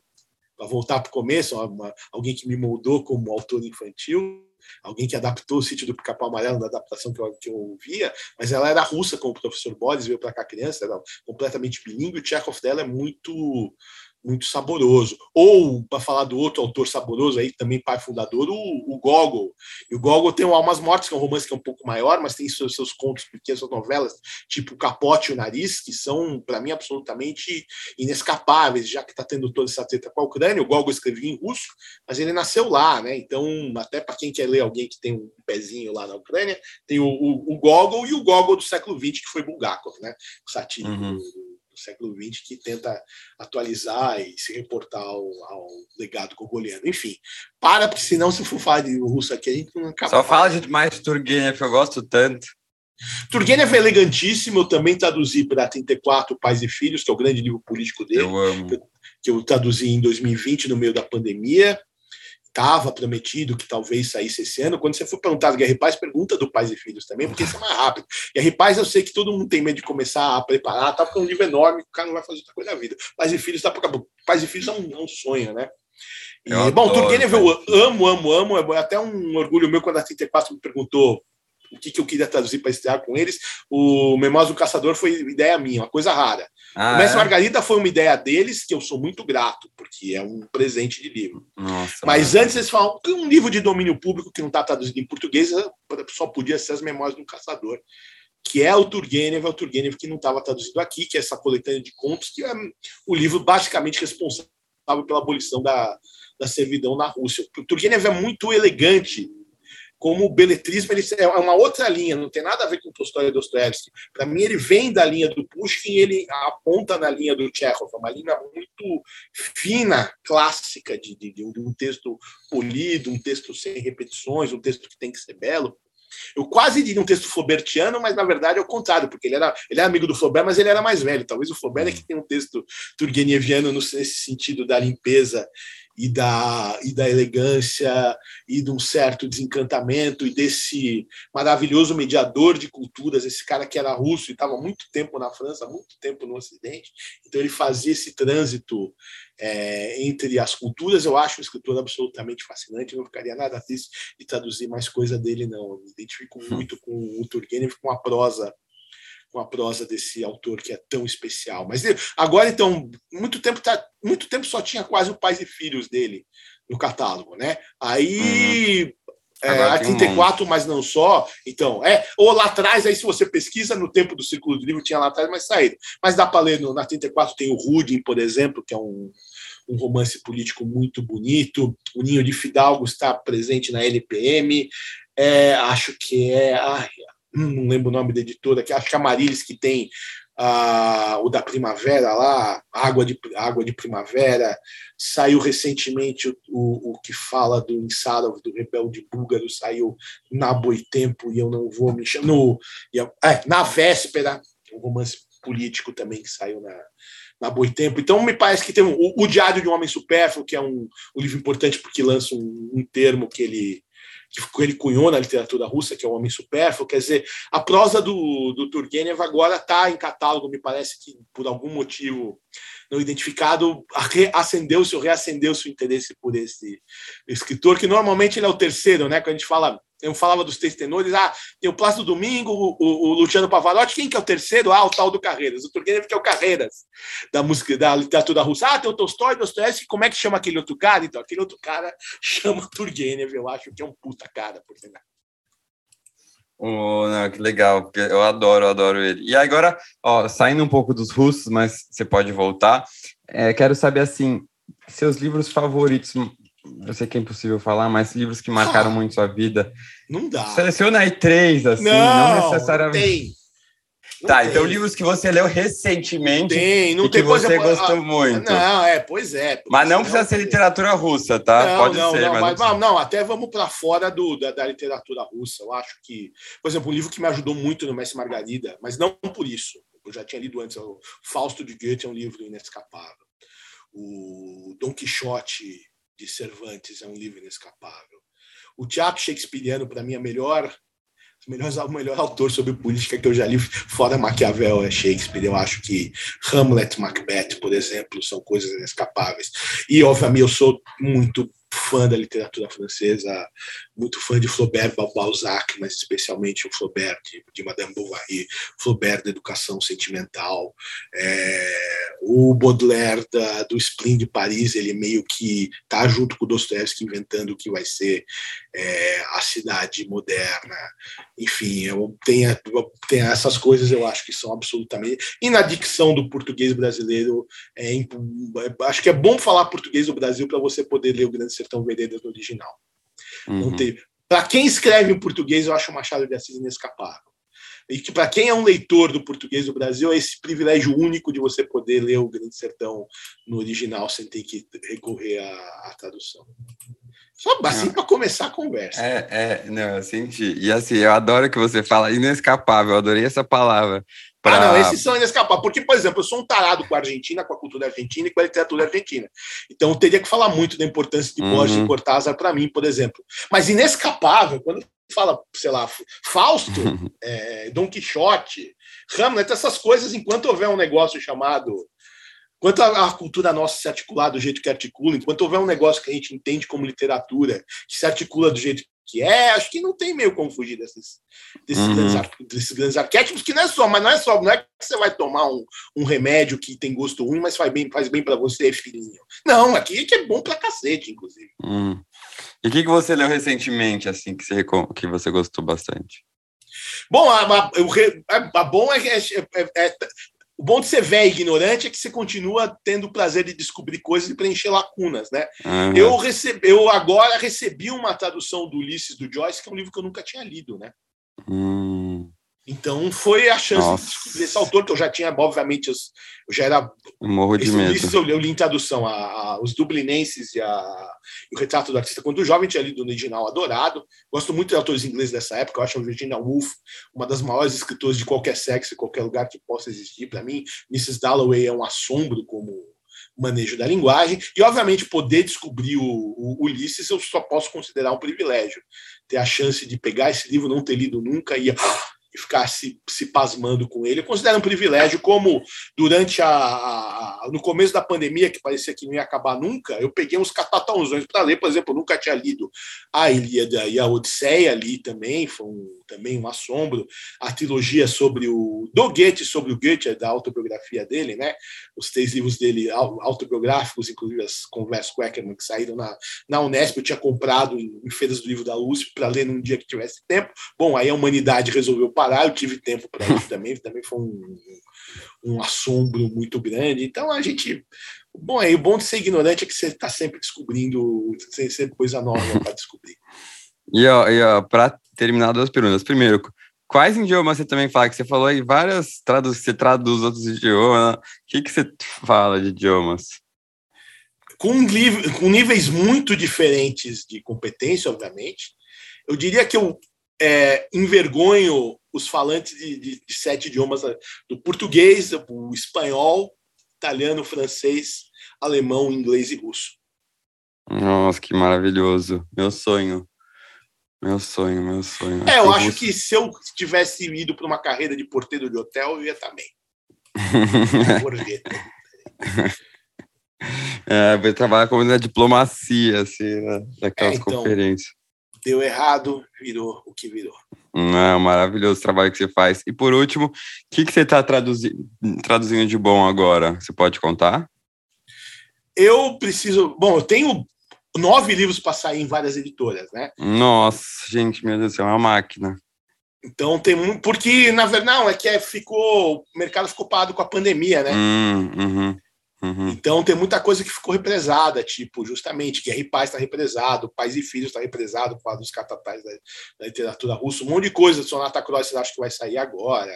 [SPEAKER 2] para voltar para o começo, uma, alguém que me moldou como autor infantil alguém que adaptou o sítio do Pica-Pau Amarelo da adaptação que eu, que eu ouvia, mas ela era russa como o professor Boris, veio para cá criança, era completamente bilíngue, o Chekhov dela é muito muito saboroso. Ou, para falar do outro autor saboroso, aí também pai fundador, o, o Gogol. E o Gogol tem o Almas Mortes, que é um romance que é um pouco maior, mas tem seus, seus contos pequenos, suas novelas, tipo Capote e o Nariz, que são, para mim, absolutamente inescapáveis, já que está tendo toda essa treta com a Ucrânia. O Gogol escrevia em russo, mas ele nasceu lá, né? Então, até para quem quer ler alguém que tem um pezinho lá na Ucrânia, tem o, o, o Gogol e o Gogol do século XX, que foi Bulgakov, né? O satírico uhum do século XX que tenta atualizar e se reportar ao, ao legado gogoliano. Enfim, para, porque senão se for falar de russo aqui, a gente não acaba.
[SPEAKER 1] Só fala de mais Turgenev, eu gosto tanto.
[SPEAKER 2] Turgenev é elegantíssimo, eu também traduzi para 34 Pais e Filhos, que é o grande livro político dele.
[SPEAKER 1] Eu amo.
[SPEAKER 2] Que eu traduzi em 2020, no meio da pandemia estava prometido que talvez saísse esse ano. Quando você for perguntar do Guerra e Paz, pergunta do Pais e Filhos também, porque isso é mais rápido. Guerra e Paz, eu sei que todo mundo tem medo de começar a preparar, tá? Porque é um livro enorme, o cara não vai fazer outra coisa na vida. Pais e Filhos tá para Pais e Filhos é um, é um sonho, né? E, bom, Turgenev eu amo, amo, amo. É até um orgulho meu quando a 34 me perguntou o que, que eu queria traduzir para estrear com eles. O Memórias do Caçador foi ideia minha, uma coisa rara. Ah, o Mestre é? Margarida foi uma ideia deles que eu sou muito grato, porque é um presente de livro. Nossa, Mas antes eles falam que um livro de domínio público que não está traduzido em português só podia ser as Memórias do Caçador que é o Turgenev, é o Turgenev que não estava traduzido aqui, que é essa coletânea de contos, que é o livro basicamente responsável pela abolição da, da servidão na Rússia. O Turgenev é muito elegante como o beletrismo ele é uma outra linha, não tem nada a ver com Tolstói e Dostoevsky. Para mim, ele vem da linha do Pushkin e ele aponta na linha do Chekhov, é uma linha muito fina, clássica, de, de, de um texto polido, um texto sem repetições, um texto que tem que ser belo. Eu quase diria um texto Flaubertiano, mas na verdade é o contrário, porque ele era, ele era amigo do Flaubert, mas ele era mais velho. Talvez o Flaubert é que tem um texto turgeneviano nesse sentido da limpeza e da, e da elegância e de um certo desencantamento e desse maravilhoso mediador de culturas, esse cara que era russo e estava muito tempo na França, muito tempo no Ocidente, então ele fazia esse trânsito é, entre as culturas. Eu acho um escritor absolutamente fascinante, não ficaria nada triste de traduzir mais coisa dele, não. Eu me identifico hum. muito com o Turgenev, com a prosa com a prosa desse autor que é tão especial. Mas agora, então, muito tempo, tá, muito tempo só tinha quase o Pais e Filhos dele no catálogo, né? Aí. Uhum. É, a 34, um mas não só. Então, é. Ou lá atrás, aí se você pesquisa no tempo do Círculo do Livro, tinha lá atrás, mas saíram. Mas dá para ler no, na 34 tem o Rudin, por exemplo, que é um, um romance político muito bonito. O Ninho de Fidalgo está presente na LPM. É, acho que é. Ai, não lembro o nome da editora, que acho que é a Marilis que tem o da Primavera lá, Água de, Água de Primavera, saiu recentemente o, o, o que fala do Insarov, do Rebelde Búlgaro, saiu na Boitempo, e eu não vou me chamar, no, é, na Véspera, um romance político também que saiu na, na Boitempo. Então, me parece que tem o, o Diário de um Homem Supérfluo, que é um, um livro importante porque lança um, um termo que ele que ele cunhou na literatura russa, que é o Homem Supérfluo. Quer dizer, a prosa do, do Turgenev agora está em catálogo, me parece que por algum motivo não identificado, acendeu-se ou reacendeu-se o interesse por esse escritor, que normalmente ele é o terceiro, né? Quando a gente fala eu falava dos três tenores, ah, tem o Plácido Domingo, o, o, Luciano Pavarotti, quem que é o terceiro? Ah, o tal do Carreiras, o Turgenev que é o Carreiras da música, da literatura russa. Ah, tem o Tolstói, Dostoevsky, como é que chama aquele outro cara? Então, aquele outro cara chama Turgenev, eu acho que é um puta cara, por exemplo.
[SPEAKER 1] Oh, não, que legal, eu adoro, eu adoro ele. E agora, ó, saindo um pouco dos russos, mas você pode voltar, é, quero saber, assim, seus livros favoritos eu sei que é impossível falar, mas livros que marcaram ah, muito sua vida.
[SPEAKER 2] Não dá.
[SPEAKER 1] Seleciona aí três, assim, não, não necessariamente.
[SPEAKER 2] Tem.
[SPEAKER 1] tá, tem. então livros que você leu recentemente
[SPEAKER 2] tem, não
[SPEAKER 1] e
[SPEAKER 2] tem,
[SPEAKER 1] que você
[SPEAKER 2] exemplo,
[SPEAKER 1] gostou
[SPEAKER 2] a,
[SPEAKER 1] muito.
[SPEAKER 2] Não, é, pois é.
[SPEAKER 1] Mas não precisa ser literatura russa, tá?
[SPEAKER 2] Não,
[SPEAKER 1] Pode
[SPEAKER 2] não,
[SPEAKER 1] ser.
[SPEAKER 2] Não,
[SPEAKER 1] mas
[SPEAKER 2] mas, não, até vamos para fora do, da, da, literatura russa. Eu acho que, por exemplo, um livro que me ajudou muito no Mestre Margarida, mas não por isso. Eu já tinha lido antes, o Fausto de Goethe é um livro inescapável. O Dom Quixote de Cervantes é um livro inescapável. O teatro shakespeariano, para mim, é melhor o melhor autor sobre política que eu já li, fora Maquiavel, é Shakespeare. Eu acho que Hamlet, Macbeth, por exemplo, são coisas inescapáveis. E, obviamente, eu sou muito fã da literatura francesa, muito fã de Flaubert, Balzac, mas especialmente o Flaubert de, de Madame Bovary, Flaubert da educação sentimental, é, o Baudelaire da, do Spleen de Paris, ele meio que está junto com o Dostoevsky inventando o que vai ser é, a cidade moderna. Enfim, eu tenho, tenho essas coisas, eu acho que são absolutamente. E na dicção do português brasileiro, é, é acho que é bom falar português do Brasil para você poder ler o Grande Sertão Veredas no original. Uhum. Para quem escreve em português, eu acho o Machado de Assis inescapável. E que para quem é um leitor do português do Brasil, é esse privilégio único de você poder ler o Grande Sertão no original sem ter que recorrer à, à tradução. Só assim para começar a conversa.
[SPEAKER 1] É, é, não, eu senti. E assim, eu adoro que você fala inescapável, eu adorei essa palavra.
[SPEAKER 2] Pra... Ah, não, esses são inescapáveis. Porque, por exemplo, eu sou um tarado com a Argentina, com a cultura argentina e com a literatura argentina. Então, eu teria que falar muito da importância de Borges uhum. e Cortázar para mim, por exemplo. Mas inescapável, quando fala, sei lá, Fausto, é, Dom Quixote, Hamlet, essas coisas, enquanto houver um negócio chamado. Enquanto a, a, cultura nossa se articular do jeito que articula, enquanto houver um negócio que a gente entende como literatura, que se articula do jeito que é, acho que não tem meio como fugir desses, desses, uhum. grandes, desses grandes arquétipos, que não é só, mas não é só, não é que você vai tomar um, um remédio que tem gosto ruim, mas faz bem, faz bem para você, filhinho. Não, aqui é que é bom pra cacete, inclusive.
[SPEAKER 1] Uhum. E o que, que você leu recentemente, assim, que você, que você gostou bastante?
[SPEAKER 2] Bom, a, a, a, a bom é, é, é, é, o bom de ser velho e ignorante é que você continua tendo o prazer de descobrir coisas e preencher lacunas, né? Uhum. Eu, recebi, eu agora recebi uma tradução do Ulisses do Joyce, que é um livro que eu nunca tinha lido, né?
[SPEAKER 1] Uhum.
[SPEAKER 2] Então foi a chance Nossa. de descobrir esse autor, que eu já tinha, obviamente, eu já era.
[SPEAKER 1] Eu morro de medo.
[SPEAKER 2] Eu, eu li em tradução a, a, os Dublinenses e, a, e, o Retrato do Artista quando jovem, tinha lido no original Adorado. Gosto muito de autores ingleses dessa época, eu acho a Virginia Woolf uma das maiores escritoras de qualquer sexo, qualquer lugar que possa existir. Para mim, Mrs. Dalloway é um assombro como manejo da linguagem, e obviamente poder descobrir o, o, Ulisses eu só posso considerar um privilégio. Ter a chance de pegar esse livro, não ter lido nunca e e ficar se, se pasmando com ele. Eu considero um privilégio, como durante a, a, no começo da pandemia, que parecia que não ia acabar nunca, eu peguei uns catatãozões para ler, por exemplo, eu nunca tinha lido a Ilíada e a Odisseia ali também, foi um, também um assombro, a trilogia sobre o do Goethe, sobre o Goethe, da autobiografia dele, né? Os três livros dele autobiográficos, inclusive as conversas com Eckermann, que saíram na, na Unesp, eu tinha comprado em, em feiras do livro da USP para ler num dia que tivesse tempo. Bom, aí a humanidade resolveu parar, eu tive tempo para isso também, também foi um, um assombro muito grande. Então a gente. Bom, aí o bom de ser ignorante é que você está sempre descobrindo, sempre coisa nova para descobrir.
[SPEAKER 1] E, ó, e ó, para terminar duas perguntas. Primeiro, quais idiomas você também fala? Que você falou aí várias traduz, você traduz outros idiomas. O que, que você fala de idiomas?
[SPEAKER 2] Com, com níveis muito diferentes de competência, obviamente. Eu diria que eu é, envergonho os falantes de, de, de, sete idiomas né? do português, o espanhol, italiano, francês, alemão, inglês e russo.
[SPEAKER 1] Nossa, que maravilhoso. Meu sonho. Meu sonho, meu sonho.
[SPEAKER 2] É, eu acho que se eu tivesse ido para uma carreira de porteiro de hotel, eu ia estar bem.
[SPEAKER 1] é, vai trabalhar como na diplomacia, assim, né? daquelas é, então, conferências.
[SPEAKER 2] Deu errado, virou o que virou.
[SPEAKER 1] Não, maravilhoso o trabalho que você faz. E por último, o que, que você está traduzi traduzindo de bom agora? Você pode contar?
[SPEAKER 2] Eu preciso. Bom, eu tenho nove livros para sair em várias editoras, né?
[SPEAKER 1] Nossa, gente, meu Deus, é uma máquina.
[SPEAKER 2] Então tem muito. Porque, na verdade, não, é que é, ficou. O mercado ficou parado com a pandemia, né?
[SPEAKER 1] Hum, uhum,
[SPEAKER 2] Uhum. Então tem muita coisa que ficou represada, tipo, justamente, Guerra e Paz está represado, Pais e Filhos está represado, dos catatais da, da, literatura russa, um monte de coisa. Sonata Cross acho que vai sair agora.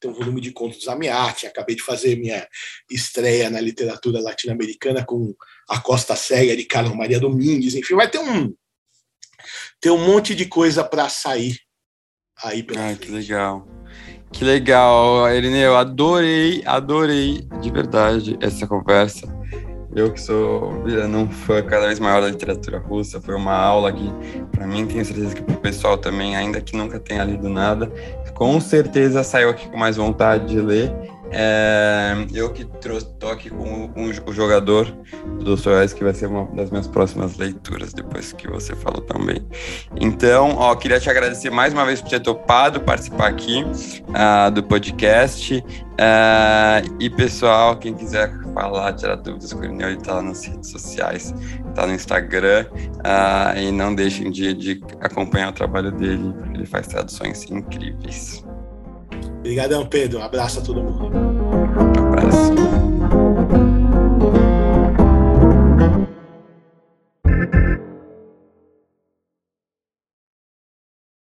[SPEAKER 2] Tem um volume de contos Miati. Acabei de fazer minha estreia na literatura latino-americana com a Costa Cega de Carlos Maria Domingues. Enfim, vai ter um, ter um monte de coisa para sair aí
[SPEAKER 1] pela ah, que legal. Que legal, Irineu. Adorei, adorei de verdade essa conversa. Eu que sou virando um fã cada vez maior da literatura russa, foi uma aula que, para mim, tenho certeza que para o pessoal também, ainda que nunca tenha lido nada, com certeza saiu aqui com mais vontade de ler é, eu que trouxe, tô aqui com um, o jogador do Dostoiévski, que vai ser uma das minhas próximas leituras, depois que você falou também. Então, ó, queria te agradecer mais uma vez por ter topado participar aqui uh, do podcast. Uh, e pessoal, quem quiser falar, tirar dúvidas com o Irineu, ele tá lá nas redes sociais, tá no Instagram. Uh, e não deixem de, de acompanhar o trabalho dele, porque ele faz traduções incríveis.
[SPEAKER 2] Obrigadão, Pedro. Um abraço a todo mundo.